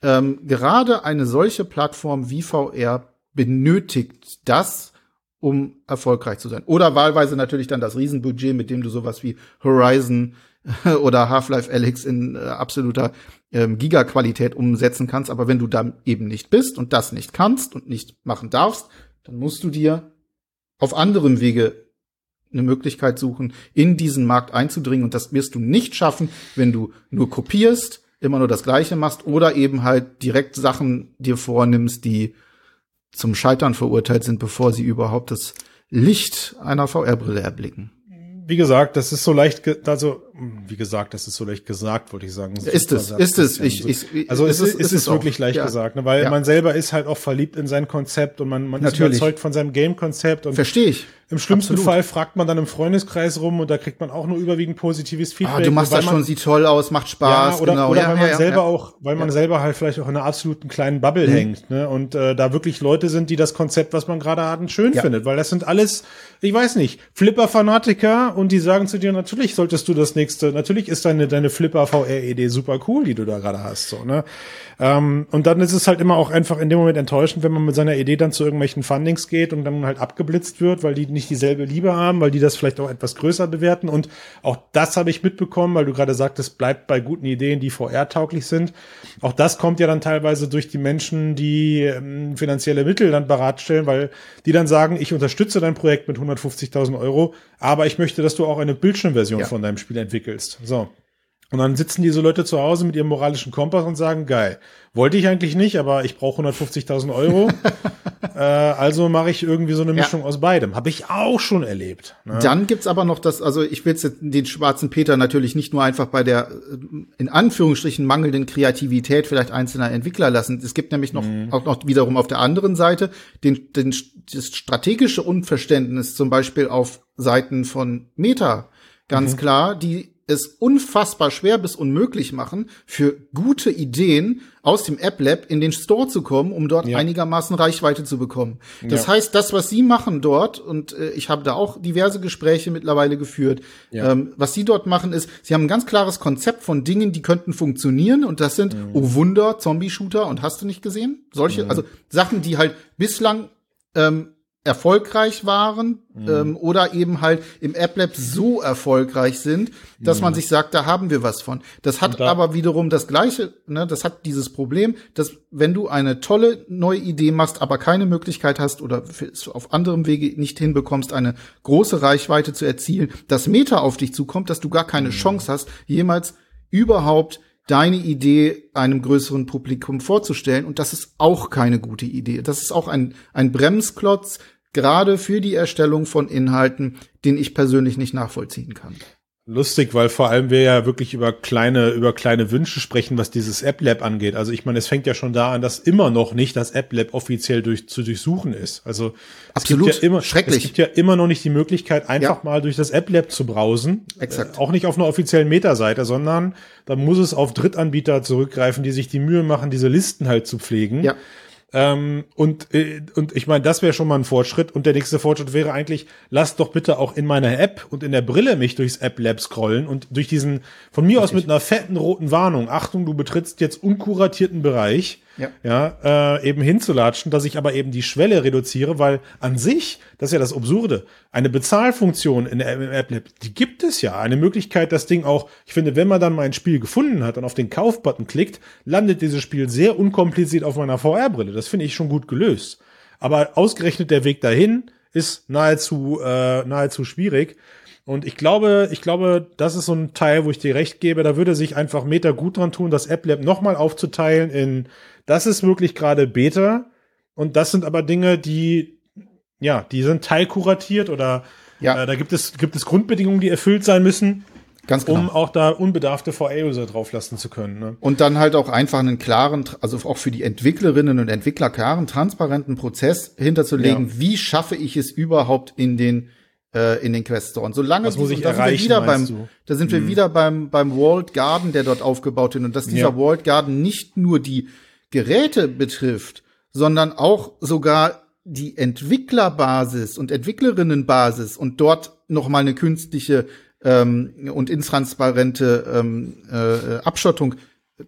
Speaker 2: ähm, gerade eine solche Plattform wie VR benötigt das, um erfolgreich zu sein. Oder wahlweise natürlich dann das Riesenbudget, mit dem du sowas wie Horizon oder Half-Life Alyx in äh, absoluter ähm, Giga-Qualität umsetzen kannst. Aber wenn du dann eben nicht bist und das nicht kannst und nicht machen darfst, dann musst du dir auf anderem Wege eine Möglichkeit suchen, in diesen Markt einzudringen. Und das wirst du nicht schaffen, wenn du nur kopierst, immer nur das Gleiche machst oder eben halt direkt Sachen dir vornimmst, die zum Scheitern verurteilt sind, bevor sie überhaupt das Licht einer VR-Brille erblicken.
Speaker 1: Wie gesagt, das ist so leicht, also wie gesagt, das ist so leicht gesagt, wollte ich sagen.
Speaker 2: Ist es, ist es. Ich,
Speaker 1: ich, also es ist, ist, ist, es wirklich leicht ja. gesagt, ne? weil ja. man selber ist halt auch verliebt in sein Konzept und man, man ist überzeugt von seinem Game-Konzept.
Speaker 2: Verstehe ich.
Speaker 1: Im schlimmsten Absolut. Fall fragt man dann im Freundeskreis rum und da kriegt man auch nur überwiegend positives Feedback. Ah,
Speaker 2: du machst das schon, sieht toll aus, macht Spaß.
Speaker 1: Ja, oder, genau. oder ja, weil man selber auch, weil man selber halt vielleicht auch in einer absoluten kleinen Bubble mhm. hängt, ne? Und äh, da wirklich Leute sind, die das Konzept, was man gerade hat, schön findet, weil das sind alles, ich weiß nicht, Flipper-Fanatiker und die sagen zu dir, natürlich solltest du das nächste, natürlich ist deine, deine Flipper-VR-Idee super cool, die du da gerade hast, so, ne? Ähm, und dann ist es halt immer auch einfach in dem Moment enttäuschend, wenn man mit seiner Idee dann zu irgendwelchen Fundings geht und dann halt abgeblitzt wird, weil die nicht dieselbe Liebe haben, weil die das vielleicht auch etwas größer bewerten. Und auch das habe ich mitbekommen, weil du gerade sagtest, bleibt bei guten Ideen, die VR-tauglich sind. Auch das kommt ja dann teilweise durch die Menschen, die ähm, finanzielle Mittel dann bereitstellen, weil die dann sagen, ich unterstütze dein Projekt mit 150.000 Euro, aber ich möchte, dass du auch eine Bildschirmversion ja. von deinem Spiel entwickelst. So. Und dann sitzen diese Leute zu Hause mit ihrem moralischen Kompass und sagen, geil, wollte ich eigentlich nicht, aber ich brauche 150.000 Euro. äh, also mache ich irgendwie so eine Mischung ja. aus beidem. Habe ich auch schon erlebt.
Speaker 2: Ne? Dann gibt's aber noch das, also ich will jetzt den schwarzen Peter natürlich nicht nur einfach bei der äh, in Anführungsstrichen mangelnden Kreativität vielleicht einzelner Entwickler lassen. Es gibt nämlich noch mhm. auch noch wiederum auf der anderen Seite den, den, das strategische Unverständnis zum Beispiel auf Seiten von Meta. Ganz mhm. klar, die es unfassbar schwer bis unmöglich machen, für gute Ideen aus dem App Lab in den Store zu kommen, um dort ja. einigermaßen Reichweite zu bekommen. Das ja. heißt, das, was sie machen dort, und äh, ich habe da auch diverse Gespräche mittlerweile geführt, ja. ähm, was sie dort machen, ist, sie haben ein ganz klares Konzept von Dingen, die könnten funktionieren, und das sind, mhm. oh Wunder, Zombie-Shooter, und hast du nicht gesehen? Solche, mhm. also Sachen, die halt bislang ähm, erfolgreich waren mhm. ähm, oder eben halt im App Lab so erfolgreich sind, dass mhm. man sich sagt, da haben wir was von. Das hat da aber wiederum das gleiche, ne, das hat dieses Problem, dass wenn du eine tolle neue Idee machst, aber keine Möglichkeit hast oder auf anderem Wege nicht hinbekommst, eine große Reichweite zu erzielen, dass Meta auf dich zukommt, dass du gar keine mhm. Chance hast, jemals überhaupt deine Idee einem größeren Publikum vorzustellen. Und das ist auch keine gute Idee. Das ist auch ein, ein Bremsklotz, gerade für die Erstellung von Inhalten, den ich persönlich nicht nachvollziehen kann.
Speaker 1: Lustig, weil vor allem wir ja wirklich über kleine, über kleine Wünsche sprechen, was dieses App Lab angeht. Also ich meine, es fängt ja schon da an, dass immer noch nicht das App Lab offiziell durch, zu durchsuchen ist. Also
Speaker 2: Absolut.
Speaker 1: es gibt ja immer,
Speaker 2: schrecklich.
Speaker 1: Es gibt ja immer noch nicht die Möglichkeit, einfach ja. mal durch das App Lab zu browsen.
Speaker 2: Exakt.
Speaker 1: Äh, auch nicht auf einer offiziellen Meta-Seite, sondern da muss es auf Drittanbieter zurückgreifen, die sich die Mühe machen, diese Listen halt zu pflegen.
Speaker 2: Ja.
Speaker 1: Ähm, und, äh, und ich meine, das wäre schon mal ein Fortschritt. Und der nächste Fortschritt wäre eigentlich, lass doch bitte auch in meiner App und in der Brille mich durchs App Lab scrollen und durch diesen, von mir Richtig. aus mit einer fetten roten Warnung, Achtung, du betrittst jetzt unkuratierten Bereich ja, ja äh, eben hinzulatschen, dass ich aber eben die Schwelle reduziere, weil an sich, das ist ja das Absurde, eine Bezahlfunktion in der App die gibt es ja. Eine Möglichkeit, das Ding auch, ich finde, wenn man dann mal ein Spiel gefunden hat und auf den Kaufbutton klickt, landet dieses Spiel sehr unkompliziert auf meiner VR-Brille. Das finde ich schon gut gelöst. Aber ausgerechnet der Weg dahin ist nahezu, äh, nahezu schwierig. Und ich glaube, ich glaube, das ist so ein Teil, wo ich dir recht gebe. Da würde sich einfach Meta gut dran tun, das App Lab nochmal aufzuteilen in, das ist wirklich gerade Beta. Und das sind aber Dinge, die, ja, die sind teilkuratiert oder Ja. Äh, da gibt es, gibt es Grundbedingungen, die erfüllt sein müssen.
Speaker 2: Ganz genau.
Speaker 1: Um auch da unbedarfte VR-User drauflassen zu können. Ne?
Speaker 2: Und dann halt auch einfach einen klaren, also auch für die Entwicklerinnen und Entwickler klaren, transparenten Prozess hinterzulegen. Ja. Wie schaffe ich es überhaupt in den äh, in den Quest Store. Und solange
Speaker 1: Was muss ich
Speaker 2: da
Speaker 1: erreichen,
Speaker 2: sind wir wieder beim, du? da sind wir hm. wieder beim beim Walled Garden, der dort aufgebaut wird und dass dieser ja. Walled Garden nicht nur die Geräte betrifft, sondern auch sogar die Entwicklerbasis und Entwicklerinnenbasis und dort noch mal eine künstliche ähm, und intransparente ähm, äh, Abschottung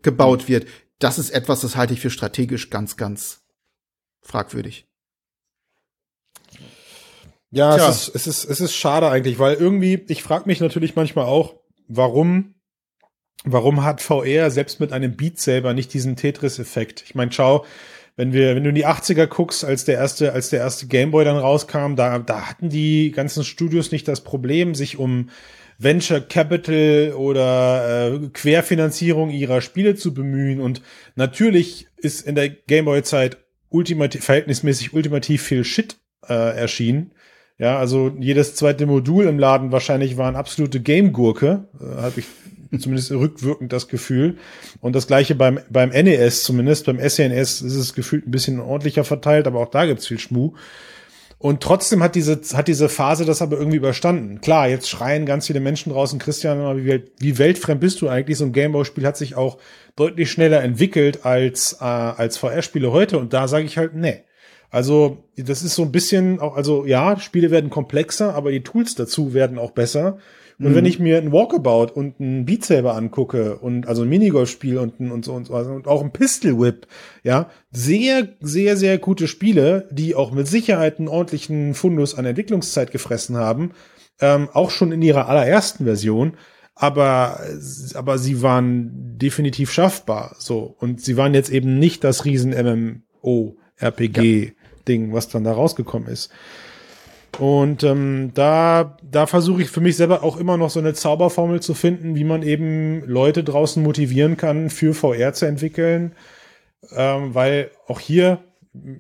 Speaker 2: gebaut wird, das ist etwas, das halte ich für strategisch ganz, ganz fragwürdig.
Speaker 1: Ja, es ist, es ist, es ist schade eigentlich, weil irgendwie, ich frage mich natürlich manchmal auch, warum, warum hat VR selbst mit einem Beat selber nicht diesen Tetris-Effekt? Ich meine, schau, wenn wir, wenn du in die 80er guckst, als der erste, als der erste Gameboy dann rauskam, da, da hatten die ganzen Studios nicht das Problem, sich um Venture Capital oder äh, Querfinanzierung ihrer Spiele zu bemühen. Und natürlich ist in der Gameboy-Zeit ultimativ, verhältnismäßig ultimativ viel Shit äh, erschienen. Ja, also jedes zweite Modul im Laden wahrscheinlich war eine absolute Game-Gurke, äh, habe ich zumindest rückwirkend das Gefühl. Und das gleiche beim, beim NES zumindest, beim SNES ist es gefühlt ein bisschen ordentlicher verteilt, aber auch da gibt's viel Schmuh. Und trotzdem hat diese, hat diese Phase das aber irgendwie überstanden. Klar, jetzt schreien ganz viele Menschen draußen, Christian, wie, wie weltfremd bist du eigentlich? So ein Gameboy-Spiel hat sich auch deutlich schneller entwickelt als, äh, als VR-Spiele heute. Und da sage ich halt, nee. Also, das ist so ein bisschen auch, also ja, Spiele werden komplexer, aber die Tools dazu werden auch besser. Und mhm. wenn ich mir ein Walkabout und ein Beat Saber angucke und also ein Minigolf-Spiel und, und so und so und auch ein Pistol Whip, ja, sehr, sehr, sehr gute Spiele, die auch mit Sicherheit einen ordentlichen Fundus an Entwicklungszeit gefressen haben, ähm, auch schon in ihrer allerersten Version, aber, aber sie waren definitiv schaffbar, so. Und sie waren jetzt eben nicht das riesen MMO, RPG Ding, was dann da rausgekommen ist. Und ähm, da, da versuche ich für mich selber auch immer noch so eine Zauberformel zu finden, wie man eben Leute draußen motivieren kann, für VR zu entwickeln. Ähm, weil auch hier,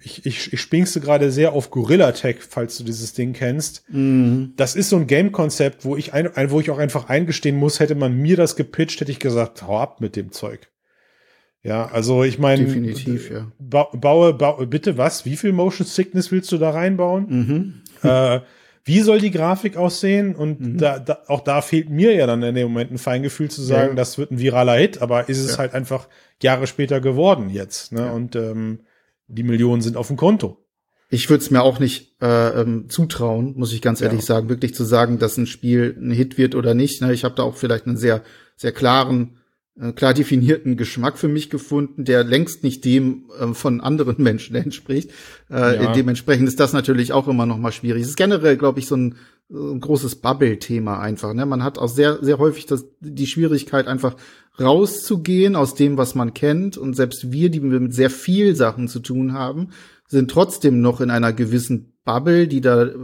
Speaker 1: ich, ich, ich springste gerade sehr auf Gorilla Tech, falls du dieses Ding kennst. Mhm. Das ist so ein Game-Konzept, wo ich ein, wo ich auch einfach eingestehen muss, hätte man mir das gepitcht, hätte ich gesagt, hau ab mit dem Zeug. Ja, also ich meine,
Speaker 2: definitiv, ja.
Speaker 1: Ba baue, baue, bitte was? Wie viel Motion Sickness willst du da reinbauen? Mhm. Äh, wie soll die Grafik aussehen? Und mhm. da, da, auch da fehlt mir ja dann in dem Moment ein Feingefühl zu sagen, ja. das wird ein viraler Hit, aber ist es ja. halt einfach Jahre später geworden jetzt. Ne? Ja. Und ähm, die Millionen sind auf dem Konto.
Speaker 2: Ich würde es mir auch nicht äh, ähm, zutrauen, muss ich ganz ehrlich sagen, wirklich zu sagen, dass ein Spiel ein Hit wird oder nicht. Ne? Ich habe da auch vielleicht einen sehr, sehr klaren äh, klar definierten Geschmack für mich gefunden, der längst nicht dem äh, von anderen Menschen entspricht. Äh, ja. Dementsprechend ist das natürlich auch immer noch mal schwierig. Es ist generell, glaube ich, so ein, so ein großes Bubble-Thema einfach. Ne? Man hat auch sehr, sehr häufig das, die Schwierigkeit, einfach rauszugehen aus dem, was man kennt. Und selbst wir, die wir mit sehr viel Sachen zu tun haben, sind trotzdem noch in einer gewissen Bubble, die da äh,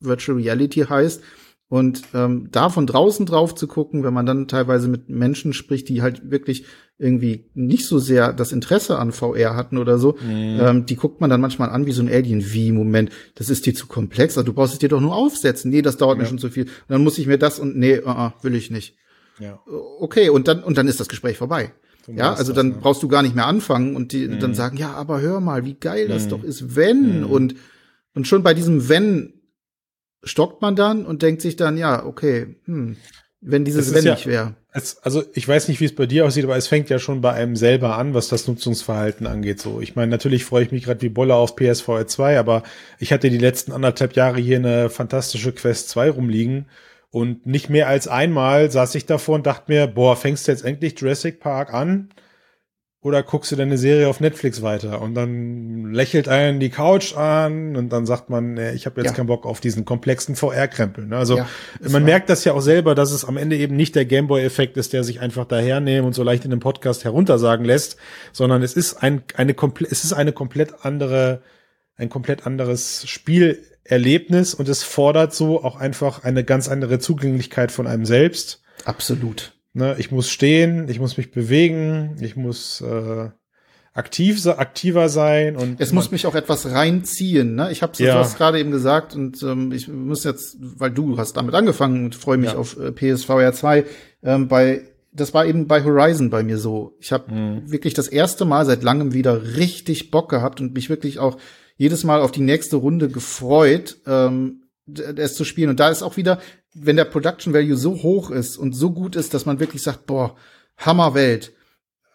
Speaker 2: Virtual Reality heißt und ähm, da von draußen drauf zu gucken, wenn man dann teilweise mit Menschen spricht, die halt wirklich irgendwie nicht so sehr das Interesse an VR hatten oder so, mhm. ähm, die guckt man dann manchmal an wie so ein Alien. Wie, Moment, das ist dir zu komplex, also du brauchst es dir doch nur aufsetzen. Nee, das dauert ja. mir schon zu viel. Und dann muss ich mir das und nee, uh, uh, will ich nicht. Ja. Okay, und dann, und dann ist das Gespräch vorbei. ja, also dann das, ne? brauchst du gar nicht mehr anfangen und die mhm. dann sagen, ja, aber hör mal, wie geil das mhm. doch ist, wenn. Mhm. Und, und schon bei diesem Wenn stockt man dann und denkt sich dann, ja, okay, hm, wenn dieses Wenn ja, nicht wäre.
Speaker 1: Also ich weiß nicht, wie es bei dir aussieht, aber es fängt ja schon bei einem selber an, was das Nutzungsverhalten angeht. So, ich meine, natürlich freue ich mich gerade wie Bolle auf PSVR 2, aber ich hatte die letzten anderthalb Jahre hier eine fantastische Quest 2 rumliegen und nicht mehr als einmal saß ich davor und dachte mir, boah, fängst du jetzt endlich Jurassic Park an? Oder guckst du deine Serie auf Netflix weiter und dann lächelt einen die Couch an und dann sagt man, nee, ich habe jetzt ja. keinen Bock auf diesen komplexen VR-Krempel. Ne? Also ja, man merkt das ja auch selber, dass es am Ende eben nicht der Gameboy-Effekt ist, der sich einfach dahernehmen und so leicht in dem Podcast heruntersagen lässt, sondern es ist ein eine es ist eine komplett andere ein komplett anderes Spielerlebnis und es fordert so auch einfach eine ganz andere Zugänglichkeit von einem selbst.
Speaker 2: Absolut.
Speaker 1: Ne, ich muss stehen, ich muss mich bewegen, ich muss, äh, aktiv, aktiver sein und
Speaker 2: es muss mich auch etwas reinziehen. Ne? Ich habe
Speaker 1: Ja.
Speaker 2: das gerade eben gesagt und ähm, ich muss jetzt, weil du hast damit angefangen und freue mich
Speaker 1: Ja.
Speaker 2: auf äh, PSVR 2. Ähm, bei das war eben bei Horizon bei mir so. Ich habe
Speaker 1: Mhm.
Speaker 2: wirklich das erste Mal seit langem wieder richtig Bock gehabt und mich wirklich auch jedes Mal auf die nächste Runde gefreut, ähm, es zu spielen. Und da ist auch wieder, wenn der Production Value so hoch ist und so gut ist, dass man wirklich sagt, boah, Hammerwelt,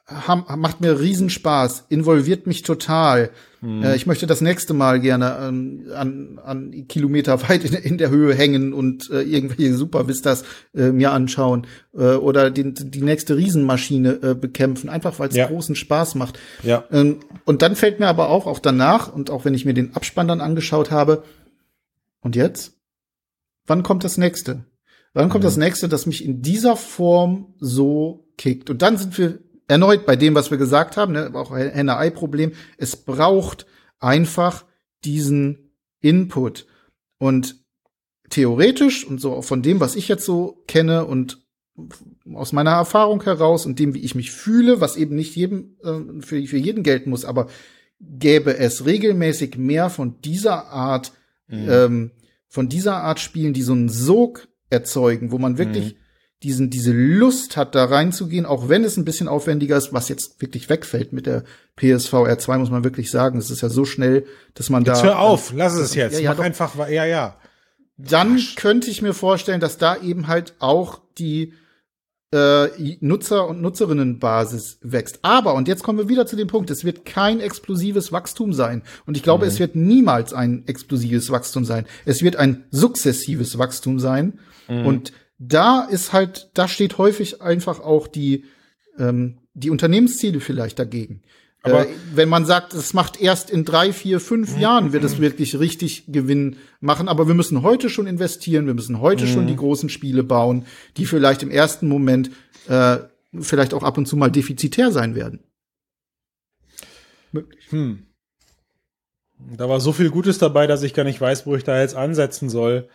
Speaker 2: ham, macht mir Riesenspaß, involviert mich total. Äh, ich möchte das nächste Mal gerne ähm, an, an Kilometer weit in, in der Höhe hängen und äh, irgendwelche Supervistas äh, mir anschauen äh, oder den, die nächste Riesenmaschine äh, bekämpfen, einfach weil es
Speaker 1: Ja.
Speaker 2: großen Spaß macht.
Speaker 1: Ja.
Speaker 2: Ähm, und dann fällt mir aber auch, auch danach, und auch wenn ich mir den Abspann dann angeschaut habe, und jetzt? Wann kommt das nächste? Wann kommt das nächste, das mich in dieser Form so kickt? Und dann sind wir erneut bei dem, was wir gesagt haben, ne, auch Henne-Ei-Problem. Es braucht einfach diesen Input. Und theoretisch und so von dem, was ich jetzt so kenne und aus meiner Erfahrung heraus und dem, wie ich mich fühle, was eben nicht jedem äh, für, für jeden gelten muss, aber gäbe es regelmäßig mehr von dieser Art, ähm, von dieser Art Spielen, die so einen Sog erzeugen, wo man wirklich diesen, diese Lust hat, da reinzugehen, auch wenn es ein bisschen aufwendiger ist, was jetzt wirklich wegfällt mit der PSVR 2, muss man wirklich sagen. Es ist ja so schnell, dass man
Speaker 1: Jetzt
Speaker 2: da.
Speaker 1: hör auf, lass es jetzt.
Speaker 2: Ja, ja,
Speaker 1: Mach
Speaker 2: doch.
Speaker 1: einfach, ja, ja.
Speaker 2: Dann könnte ich mir vorstellen, dass da eben halt auch die äh, Nutzer- und Nutzerinnenbasis wächst. Aber, und jetzt kommen wir wieder zu dem Punkt, es wird kein explosives Wachstum sein. Und ich glaube, es wird niemals ein explosives Wachstum sein. Es wird ein sukzessives Wachstum sein. Und da ist halt, da steht häufig einfach auch die, ähm, die Unternehmensziele vielleicht dagegen.
Speaker 1: Aber-
Speaker 2: äh, wenn man sagt, es macht erst in drei, vier, fünf Jahren wird es wirklich richtig Gewinn machen, aber wir müssen heute schon investieren, wir müssen heute schon die großen Spiele bauen, die vielleicht im ersten Moment äh, vielleicht auch ab und zu mal defizitär sein werden. Möglich.
Speaker 1: Hm. Da war so viel Gutes dabei, dass ich gar nicht weiß, wo ich da jetzt ansetzen soll.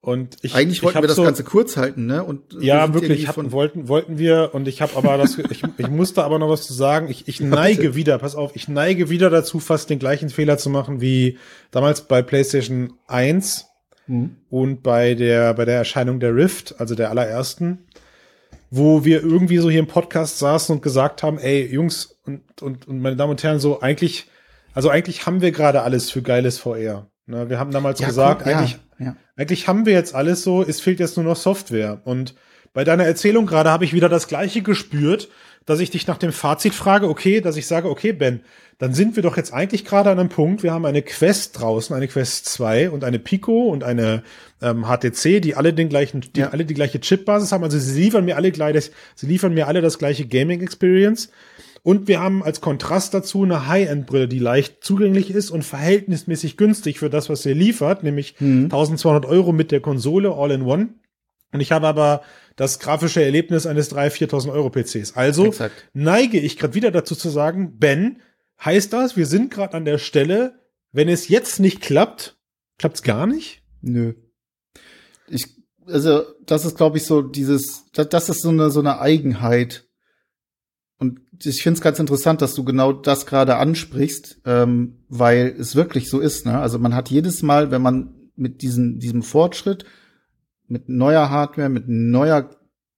Speaker 1: Und ich
Speaker 2: Eigentlich
Speaker 1: ich
Speaker 2: wollten
Speaker 1: hab
Speaker 2: wir das
Speaker 1: so,
Speaker 2: Ganze kurz halten, ne? Und wir
Speaker 1: Ja,
Speaker 2: sind
Speaker 1: wirklich, hatten, wollten, wollten wir, und ich habe aber das, ich, ich musste aber noch was zu sagen. Ich, ich
Speaker 2: Ja,
Speaker 1: neige
Speaker 2: bitte.
Speaker 1: wieder, pass auf, ich neige wieder dazu, fast den gleichen Fehler zu machen wie damals bei PlayStation 1
Speaker 2: Mhm.
Speaker 1: und bei der, bei der Erscheinung der Rift, also der allerersten, wo wir irgendwie so hier im Podcast saßen und gesagt haben, ey, Jungs und, und, und meine Damen und Herren, so eigentlich, also eigentlich haben wir gerade alles für geiles VR. Ne, wir haben damals
Speaker 2: Ja,
Speaker 1: gesagt,
Speaker 2: komm, ja,
Speaker 1: eigentlich,
Speaker 2: ja.
Speaker 1: eigentlich haben wir jetzt alles so, es fehlt jetzt nur noch Software. Und bei deiner Erzählung gerade habe ich wieder das Gleiche gespürt, dass ich dich nach dem Fazit frage, okay, dass ich sage, okay, Ben, dann sind wir doch jetzt eigentlich gerade an einem Punkt, wir haben eine Quest draußen, eine Quest 2 und eine Pico und eine ähm, HTC, die alle den gleichen, die
Speaker 2: Ja.
Speaker 1: alle die gleiche Chipbasis haben. Also sie liefern mir alle gleich, sie liefern mir alle das gleiche Gaming Experience. Und wir haben als Kontrast dazu eine High-End-Brille, die leicht zugänglich ist und verhältnismäßig günstig für das, was sie liefert, nämlich 1200 Euro mit der Konsole All-in-One. Und ich habe aber das grafische Erlebnis eines 3.000, 4.000 Euro PCs. Also
Speaker 2: Exakt.
Speaker 1: neige ich gerade wieder dazu zu sagen, Ben, heißt das, wir sind gerade an der Stelle, wenn es jetzt nicht klappt, klappt's gar nicht?
Speaker 2: Nö. Ich, also, das ist, glaube ich, so dieses, das, das ist so eine, so eine Eigenheit. Ich finde es ganz interessant, dass du genau das gerade ansprichst, ähm, weil es wirklich so ist. Ne? Also man hat jedes Mal, wenn man mit diesem, diesem Fortschritt, mit neuer Hardware, mit neuer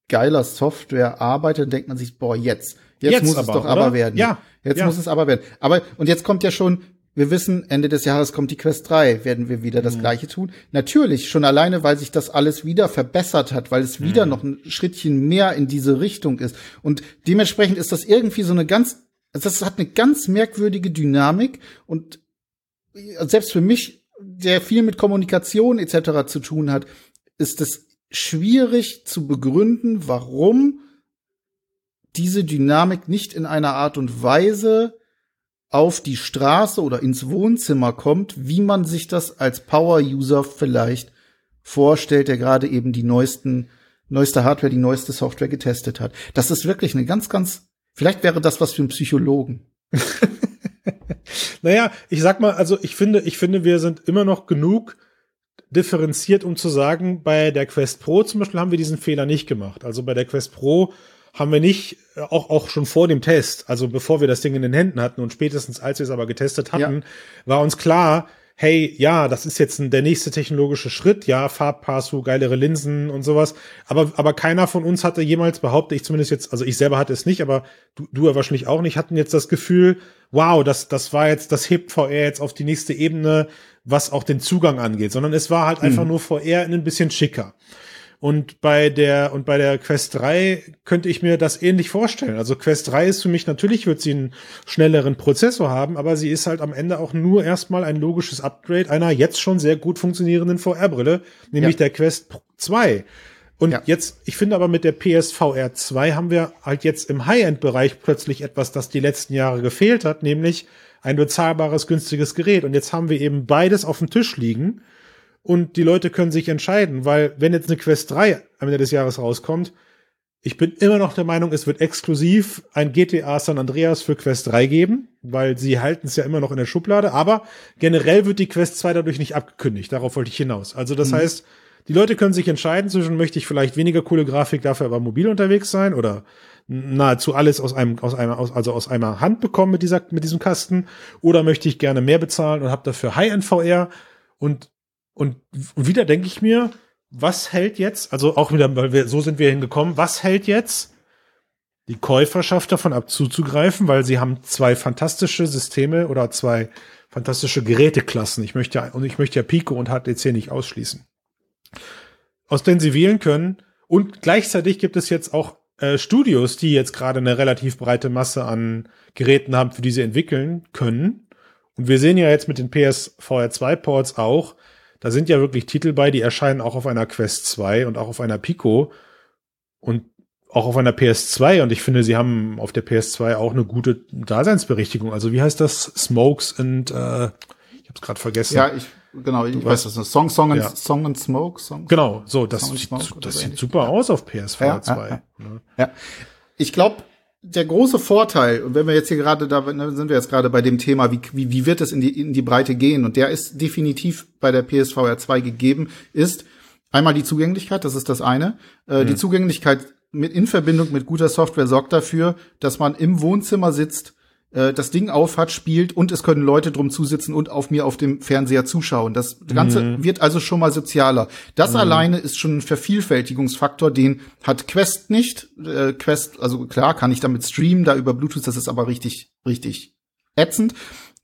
Speaker 2: geiler Software arbeitet, denkt man sich, boah, jetzt, jetzt,
Speaker 1: Jetzt
Speaker 2: muss
Speaker 1: aber,
Speaker 2: es doch
Speaker 1: oder?
Speaker 2: aber werden.
Speaker 1: Ja,
Speaker 2: Jetzt
Speaker 1: ja.
Speaker 2: muss es aber werden. Aber, und jetzt kommt ja schon, wir wissen, Ende des Jahres kommt die Quest 3, werden wir wieder
Speaker 1: Mhm.
Speaker 2: das Gleiche tun. Natürlich, schon alleine, weil sich das alles wieder verbessert hat, weil es wieder
Speaker 1: Mhm.
Speaker 2: noch ein Schrittchen mehr in diese Richtung ist. Und dementsprechend ist das irgendwie so eine ganz, das hat eine ganz merkwürdige Dynamik und selbst für mich, der viel mit Kommunikation etc. zu tun hat, ist es schwierig zu begründen, warum diese Dynamik nicht in einer Art und Weise auf die Straße oder ins Wohnzimmer kommt, wie man sich das als Power-User vielleicht vorstellt, der gerade eben die neuesten, neueste Hardware, die neueste Software getestet hat. Das ist wirklich eine ganz, ganz, vielleicht wäre das was für einen Psychologen.
Speaker 1: Naja, ich sag mal, also ich finde, ich finde, wir sind immer noch genug differenziert, um zu sagen, bei der Quest Pro zum Beispiel haben wir diesen Fehler nicht gemacht. Also bei der Quest Pro haben wir nicht, äh, auch, auch schon vor dem Test, also bevor wir das Ding in den Händen hatten und spätestens als wir es aber getestet hatten, ja. war uns klar, hey, ja, das ist jetzt der nächste technologische Schritt, ja, Farbpasso, geilere Linsen und sowas. Aber, aber keiner von uns hatte jemals behauptet, ich zumindest jetzt, also ich selber hatte es nicht, aber du, du ja wahrscheinlich auch nicht, hatten jetzt das Gefühl, wow, das, das war jetzt, das hebt VR jetzt auf die nächste Ebene, was auch den Zugang angeht, sondern es war halt einfach mhm. nur VR ein bisschen schicker. Und bei der, und bei der Quest 3 könnte ich mir das ähnlich vorstellen. Also Quest 3 ist für mich, natürlich wird sie einen schnelleren Prozessor haben, aber sie ist halt am Ende auch nur erstmal ein logisches Upgrade einer jetzt schon sehr gut funktionierenden VR-Brille, nämlich ja. der Quest 2. Und ja. jetzt, ich finde aber mit der PSVR 2 haben wir halt jetzt im High-End-Bereich plötzlich etwas, das die letzten Jahre gefehlt hat, nämlich ein bezahlbares, günstiges Gerät. Und jetzt haben wir eben beides auf dem Tisch liegen und die Leute können sich entscheiden, weil wenn jetzt eine Quest 3 am Ende des Jahres rauskommt, ich bin immer noch der Meinung, es wird exklusiv ein GTA San Andreas für Quest 3 geben, weil sie halten es ja immer noch in der Schublade, aber generell wird die Quest 2 dadurch nicht abgekündigt. Darauf wollte ich hinaus. Also das mhm. heißt, die Leute können sich entscheiden zwischen, möchte ich vielleicht weniger coole Grafik, dafür aber mobil unterwegs sein oder nahezu alles aus einem, aus einem, aus, also aus einer Hand bekommen mit dieser, mit diesem Kasten oder möchte ich gerne mehr bezahlen und habe dafür High-End VR und und wieder denke ich mir, was hält jetzt, also auch wieder, weil wir, so sind wir hingekommen, was hält jetzt die Käuferschaft davon ab zuzugreifen, weil sie haben zwei fantastische Systeme oder zwei fantastische Geräteklassen. Ich möchte ja, und ich möchte ja Pico und HTC nicht ausschließen. Aus denen sie wählen können. Und gleichzeitig gibt es jetzt auch äh, Studios, die jetzt gerade eine relativ breite Masse an Geräten haben, für die sie entwickeln können. Und wir sehen ja jetzt mit den PSVR 2 Ports auch, da sind ja wirklich Titel bei, die erscheinen auch auf einer Quest 2 und auch auf einer Pico und auch auf einer PS2 und ich finde, sie haben auf der PS2 auch eine gute Daseinsberechtigung. Also wie heißt das? Smokes und äh, ich habe es gerade vergessen.
Speaker 2: Ja, ich genau, ich du weiß das. Song, Song, and, ja. Song and Smoke.
Speaker 1: Song, genau, so das sieht, das sieht super aus auf PS2. Ja, 2. Ja,
Speaker 2: ja. Ich glaube, der große Vorteil, und wenn wir jetzt hier gerade da ne, sind wir jetzt gerade bei dem Thema, wie, wie, wie wird es in die, in die Breite gehen? Und der ist definitiv bei der PSVR 2 gegeben, ist einmal die Zugänglichkeit, das ist das eine. Äh, mhm. Die Zugänglichkeit mit, in Verbindung mit guter Software sorgt dafür, dass man im Wohnzimmer sitzt äh, das Ding aufhat, spielt und es können Leute drum zusitzen und auf mir auf dem Fernseher zuschauen. Das Ganze mhm. wird also schon mal sozialer. Das mhm. alleine ist schon ein Vervielfältigungsfaktor, den hat Quest nicht. Äh, Quest, also klar, kann ich damit streamen, da über Bluetooth, das ist aber richtig, richtig ätzend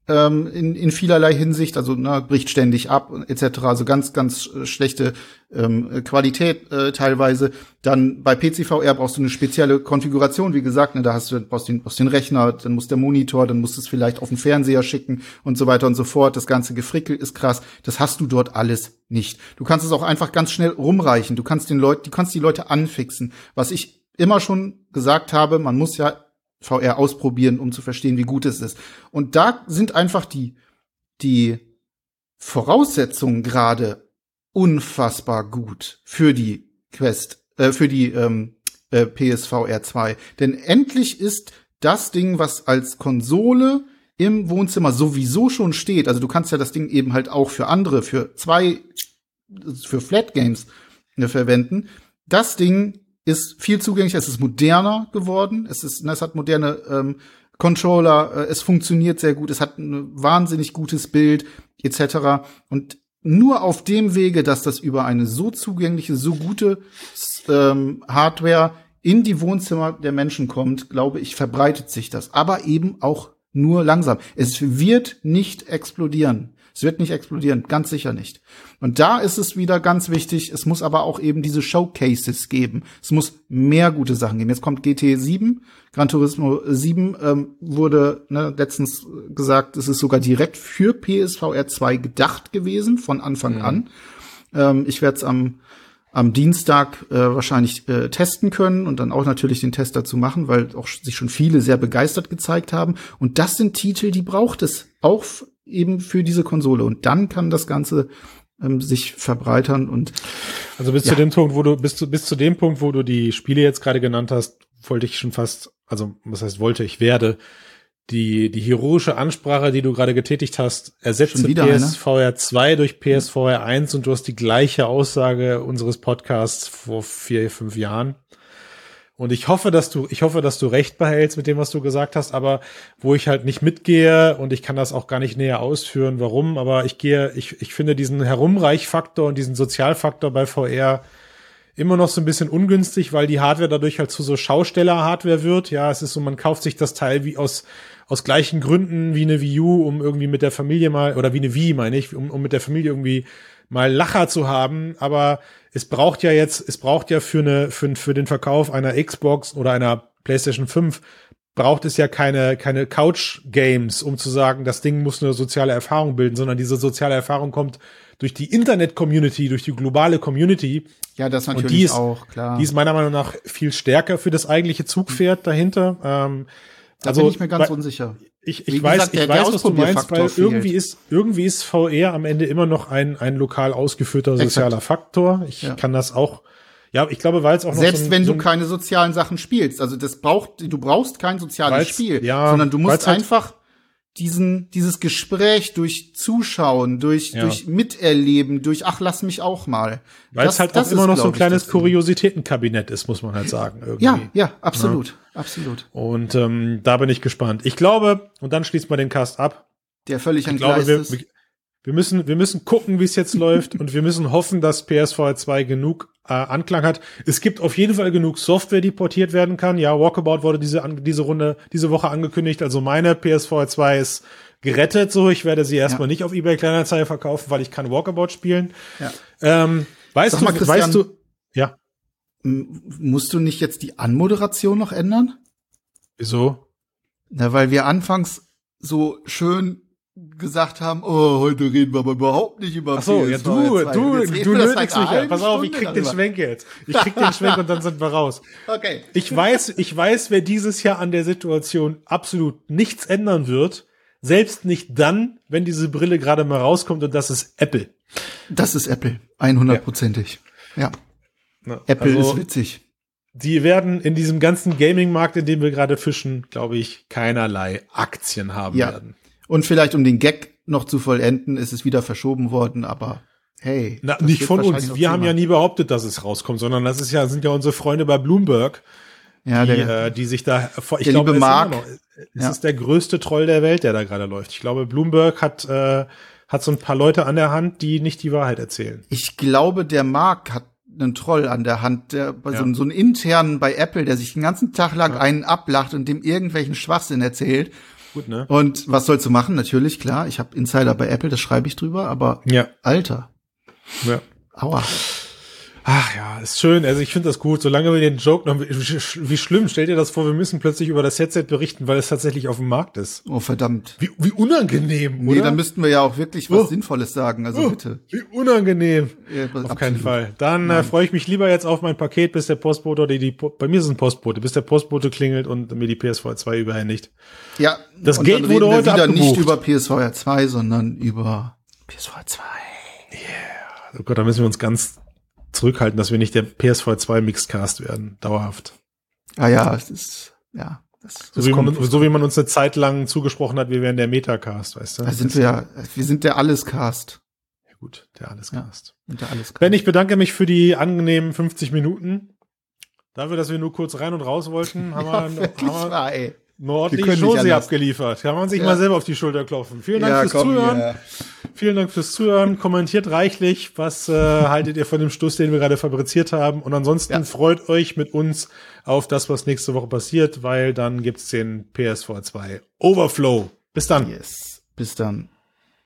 Speaker 2: ähm, in, in vielerlei Hinsicht, also ne, bricht ständig ab etc. Also ganz, ganz äh, schlechte ähm, Qualität äh, teilweise. Dann bei PCVR brauchst du eine spezielle Konfiguration, wie gesagt, ne, da hast du brauchst den, brauchst den Rechner, dann muss der Monitor, dann musst du es vielleicht auf den Fernseher schicken und so weiter und so fort. Das ganze Gefrickel ist krass. Das hast du dort alles nicht. Du kannst es auch einfach ganz schnell rumreichen. Du kannst den Leuten, du kannst die Leute anfixen. Was ich immer schon gesagt habe, man muss ja VR ausprobieren, um zu verstehen, wie gut es ist. Und da sind einfach die, die Voraussetzungen gerade unfassbar gut für die Quest, äh, für die ähm, äh, PSVR 2. Denn endlich ist das Ding, was als Konsole im Wohnzimmer sowieso schon steht. Also du kannst ja das Ding eben halt auch für andere, für zwei, für Flat Games äh, verwenden. Das Ding ist viel zugänglicher, es ist moderner geworden, es ist, es hat moderne ähm, Controller, äh, es funktioniert sehr gut, es hat ein wahnsinnig gutes Bild etc. Und nur auf dem Wege, dass das über eine so zugängliche, so gute ähm, Hardware in die Wohnzimmer der Menschen kommt, glaube ich, verbreitet sich das. Aber eben auch nur langsam. Es wird nicht explodieren. Es wird nicht explodieren, ganz sicher nicht. Und da ist es wieder ganz wichtig, es muss aber auch eben diese Showcases geben. Es muss mehr gute Sachen geben. Jetzt kommt GT 7, Gran Turismo 7 ähm, wurde ne, letztens gesagt, es ist sogar direkt für PSVR 2 gedacht gewesen, von Anfang mhm. an. Ähm, ich werde es am am Dienstag äh, wahrscheinlich äh, testen können und dann auch natürlich den Test dazu machen, weil auch sich schon viele sehr begeistert gezeigt haben. Und das sind Titel, die braucht es auch eben für diese Konsole. Und dann kann das Ganze ähm, sich verbreitern und
Speaker 1: also bis ja. zu dem Punkt, wo du bis zu bis zu dem Punkt, wo du die Spiele jetzt gerade genannt hast, wollte ich schon fast, also was heißt wollte, ich werde die die heroische Ansprache, die du gerade getätigt hast, ersetze PSVR 2 durch PSVR 1 und du hast die gleiche Aussage unseres Podcasts vor vier fünf Jahren. Und ich hoffe, dass du, ich hoffe, dass du recht behältst mit dem, was du gesagt hast, aber wo ich halt nicht mitgehe und ich kann das auch gar nicht näher ausführen, warum, aber ich gehe, ich, ich finde diesen Herumreichfaktor und diesen Sozialfaktor bei VR immer noch so ein bisschen ungünstig, weil die Hardware dadurch halt zu so Schausteller-Hardware wird. Ja, es ist so, man kauft sich das Teil wie aus, aus gleichen Gründen wie eine Wii U, um irgendwie mit der Familie mal, oder wie eine Wii, meine ich, um, um mit der Familie irgendwie mal Lacher zu haben, aber es braucht ja jetzt, es braucht ja für eine, für, für den Verkauf einer Xbox oder einer PlayStation 5 braucht es ja keine, keine Couch-Games, um zu sagen, das Ding muss eine soziale Erfahrung bilden, sondern diese soziale Erfahrung kommt durch die Internet-Community, durch die globale Community.
Speaker 2: Ja, das natürlich
Speaker 1: die ist,
Speaker 2: auch, klar.
Speaker 1: Die ist meiner Meinung nach viel stärker für das eigentliche Zugpferd dahinter. Ähm,
Speaker 2: da also, bin ich mir ganz unsicher
Speaker 1: ich, ich weiß, gesagt, ich weiß, was du meinst, weil fehlt. irgendwie ist, irgendwie ist VR am Ende immer noch ein, ein lokal ausgeführter sozialer Exakt. Faktor. Ich ja. kann das auch, ja, ich glaube, weil es auch noch
Speaker 2: Selbst so ein, wenn so du keine sozialen Sachen spielst, also das braucht, du brauchst kein soziales Spiel, ja, sondern du musst halt einfach diesen, dieses Gespräch durch Zuschauen, durch, ja. durch Miterleben, durch, ach, lass mich auch mal.
Speaker 1: Weil es halt auch immer noch so ein kleines Kuriositätenkabinett ist, muss man halt sagen. Irgendwie.
Speaker 2: Ja, ja, absolut, ja. absolut.
Speaker 1: Und ähm, da bin ich gespannt. Ich glaube, und dann schließt man den Cast ab.
Speaker 2: Der völlig
Speaker 1: ich glaube, wir, wir müssen, wir müssen gucken, wie es jetzt läuft und wir müssen hoffen, dass PSVR 2 genug äh, Anklang hat. Es gibt auf jeden Fall genug Software, die portiert werden kann. Ja, Walkabout wurde diese, diese Runde, diese Woche angekündigt. Also meine PSVR 2 ist gerettet so. Ich werde sie erstmal ja. nicht auf eBay Kleinanzeigen verkaufen, weil ich kann Walkabout spielen. Ja. Ähm, weißt
Speaker 2: mal,
Speaker 1: du, weißt du, ja.
Speaker 2: Musst du nicht jetzt die Anmoderation noch ändern?
Speaker 1: Wieso?
Speaker 2: Na, weil wir anfangs so schön gesagt haben, oh, heute reden wir aber überhaupt nicht über
Speaker 1: Ach so, ja, du, du, du nötigst mich ja. Pass auf, ich krieg den Schwenk jetzt. Ich krieg den Schwenk und dann sind wir raus.
Speaker 2: Okay.
Speaker 1: Ich weiß, ich weiß, wer dieses Jahr an der Situation absolut nichts ändern wird. Selbst nicht dann, wenn diese Brille gerade mal rauskommt und das ist Apple.
Speaker 2: Das ist Apple. 100%ig. Ja. ja. Apple also, ist witzig.
Speaker 1: Die werden in diesem ganzen Gaming-Markt, in dem wir gerade fischen, glaube ich, keinerlei Aktien haben ja. werden.
Speaker 2: Und vielleicht um den Gag noch zu vollenden, ist es wieder verschoben worden, aber hey.
Speaker 1: Na, nicht von uns. Wir haben ja nie behauptet, dass es rauskommt, sondern das ist ja, sind ja unsere Freunde bei Bloomberg, ja, die, der, äh, die sich da,
Speaker 2: ich der glaube, liebe Mark,
Speaker 1: noch, es ja. ist der größte Troll der Welt, der da gerade läuft. Ich glaube, Bloomberg hat, äh, hat so ein paar Leute an der Hand, die nicht die Wahrheit erzählen.
Speaker 2: Ich glaube, der Mark hat einen Troll an der Hand, der ja. so, so einen internen bei Apple, der sich den ganzen Tag lang ja. einen ablacht und dem irgendwelchen Schwachsinn erzählt
Speaker 1: Gut, ne?
Speaker 2: Und was sollst du machen? Natürlich, klar. Ich habe Insider bei Apple, das schreibe ich drüber, aber
Speaker 1: ja.
Speaker 2: Alter.
Speaker 1: Ja.
Speaker 2: Aua.
Speaker 1: Ach ja, ist schön. Also ich finde das gut. Solange wir den Joke noch, wie schlimm, stell dir das vor, wir müssen plötzlich über das Headset berichten, weil es tatsächlich auf dem Markt ist.
Speaker 2: Oh, verdammt.
Speaker 1: Wie, wie unangenehm,
Speaker 2: nee, oder? Nee, dann müssten wir ja auch wirklich was oh. Sinnvolles sagen, also oh, bitte.
Speaker 1: Wie unangenehm. Ja, auf absolut. keinen Fall. Dann äh, freue ich mich lieber jetzt auf mein Paket, bis der Postbote oder die, bei mir ist es ein Postbote, bis der Postbote klingelt und mir die PSVR 2 überhändigt.
Speaker 2: Ja.
Speaker 1: Das Geld wurde heute wieder abgebucht.
Speaker 2: nicht über PSVR 2, sondern über PSVR 2.
Speaker 1: Yeah. Oh Gott, da müssen wir uns ganz zurückhalten, dass wir nicht der PSV 2 Mixcast werden, dauerhaft.
Speaker 2: Ah ja, es ist, ja.
Speaker 1: Das, so, wie man, so wie man uns eine Zeit lang zugesprochen hat, wir wären der Metacast, weißt du?
Speaker 2: Da sind wir ja, wir sind der Allescast.
Speaker 1: Ja gut, der Allescast. Ja, der Allescast. Ben, ich bedanke mich für die angenehmen 50 Minuten. Dafür, dass wir nur kurz rein und raus wollten, haben
Speaker 2: ja, wir, haben wir,
Speaker 1: ordentliche Chose abgeliefert. Kann man sich ja. mal selber auf die Schulter klopfen. Vielen Dank ja, fürs komm, Zuhören. Ja. Vielen Dank fürs Zuhören. Kommentiert reichlich. Was äh, haltet ihr von dem Stuss, den wir gerade fabriziert haben? Und ansonsten freut euch mit uns auf das, was nächste Woche passiert, weil dann gibt's den PSV 2 Overflow. Bis dann.
Speaker 2: Yes. Bis dann.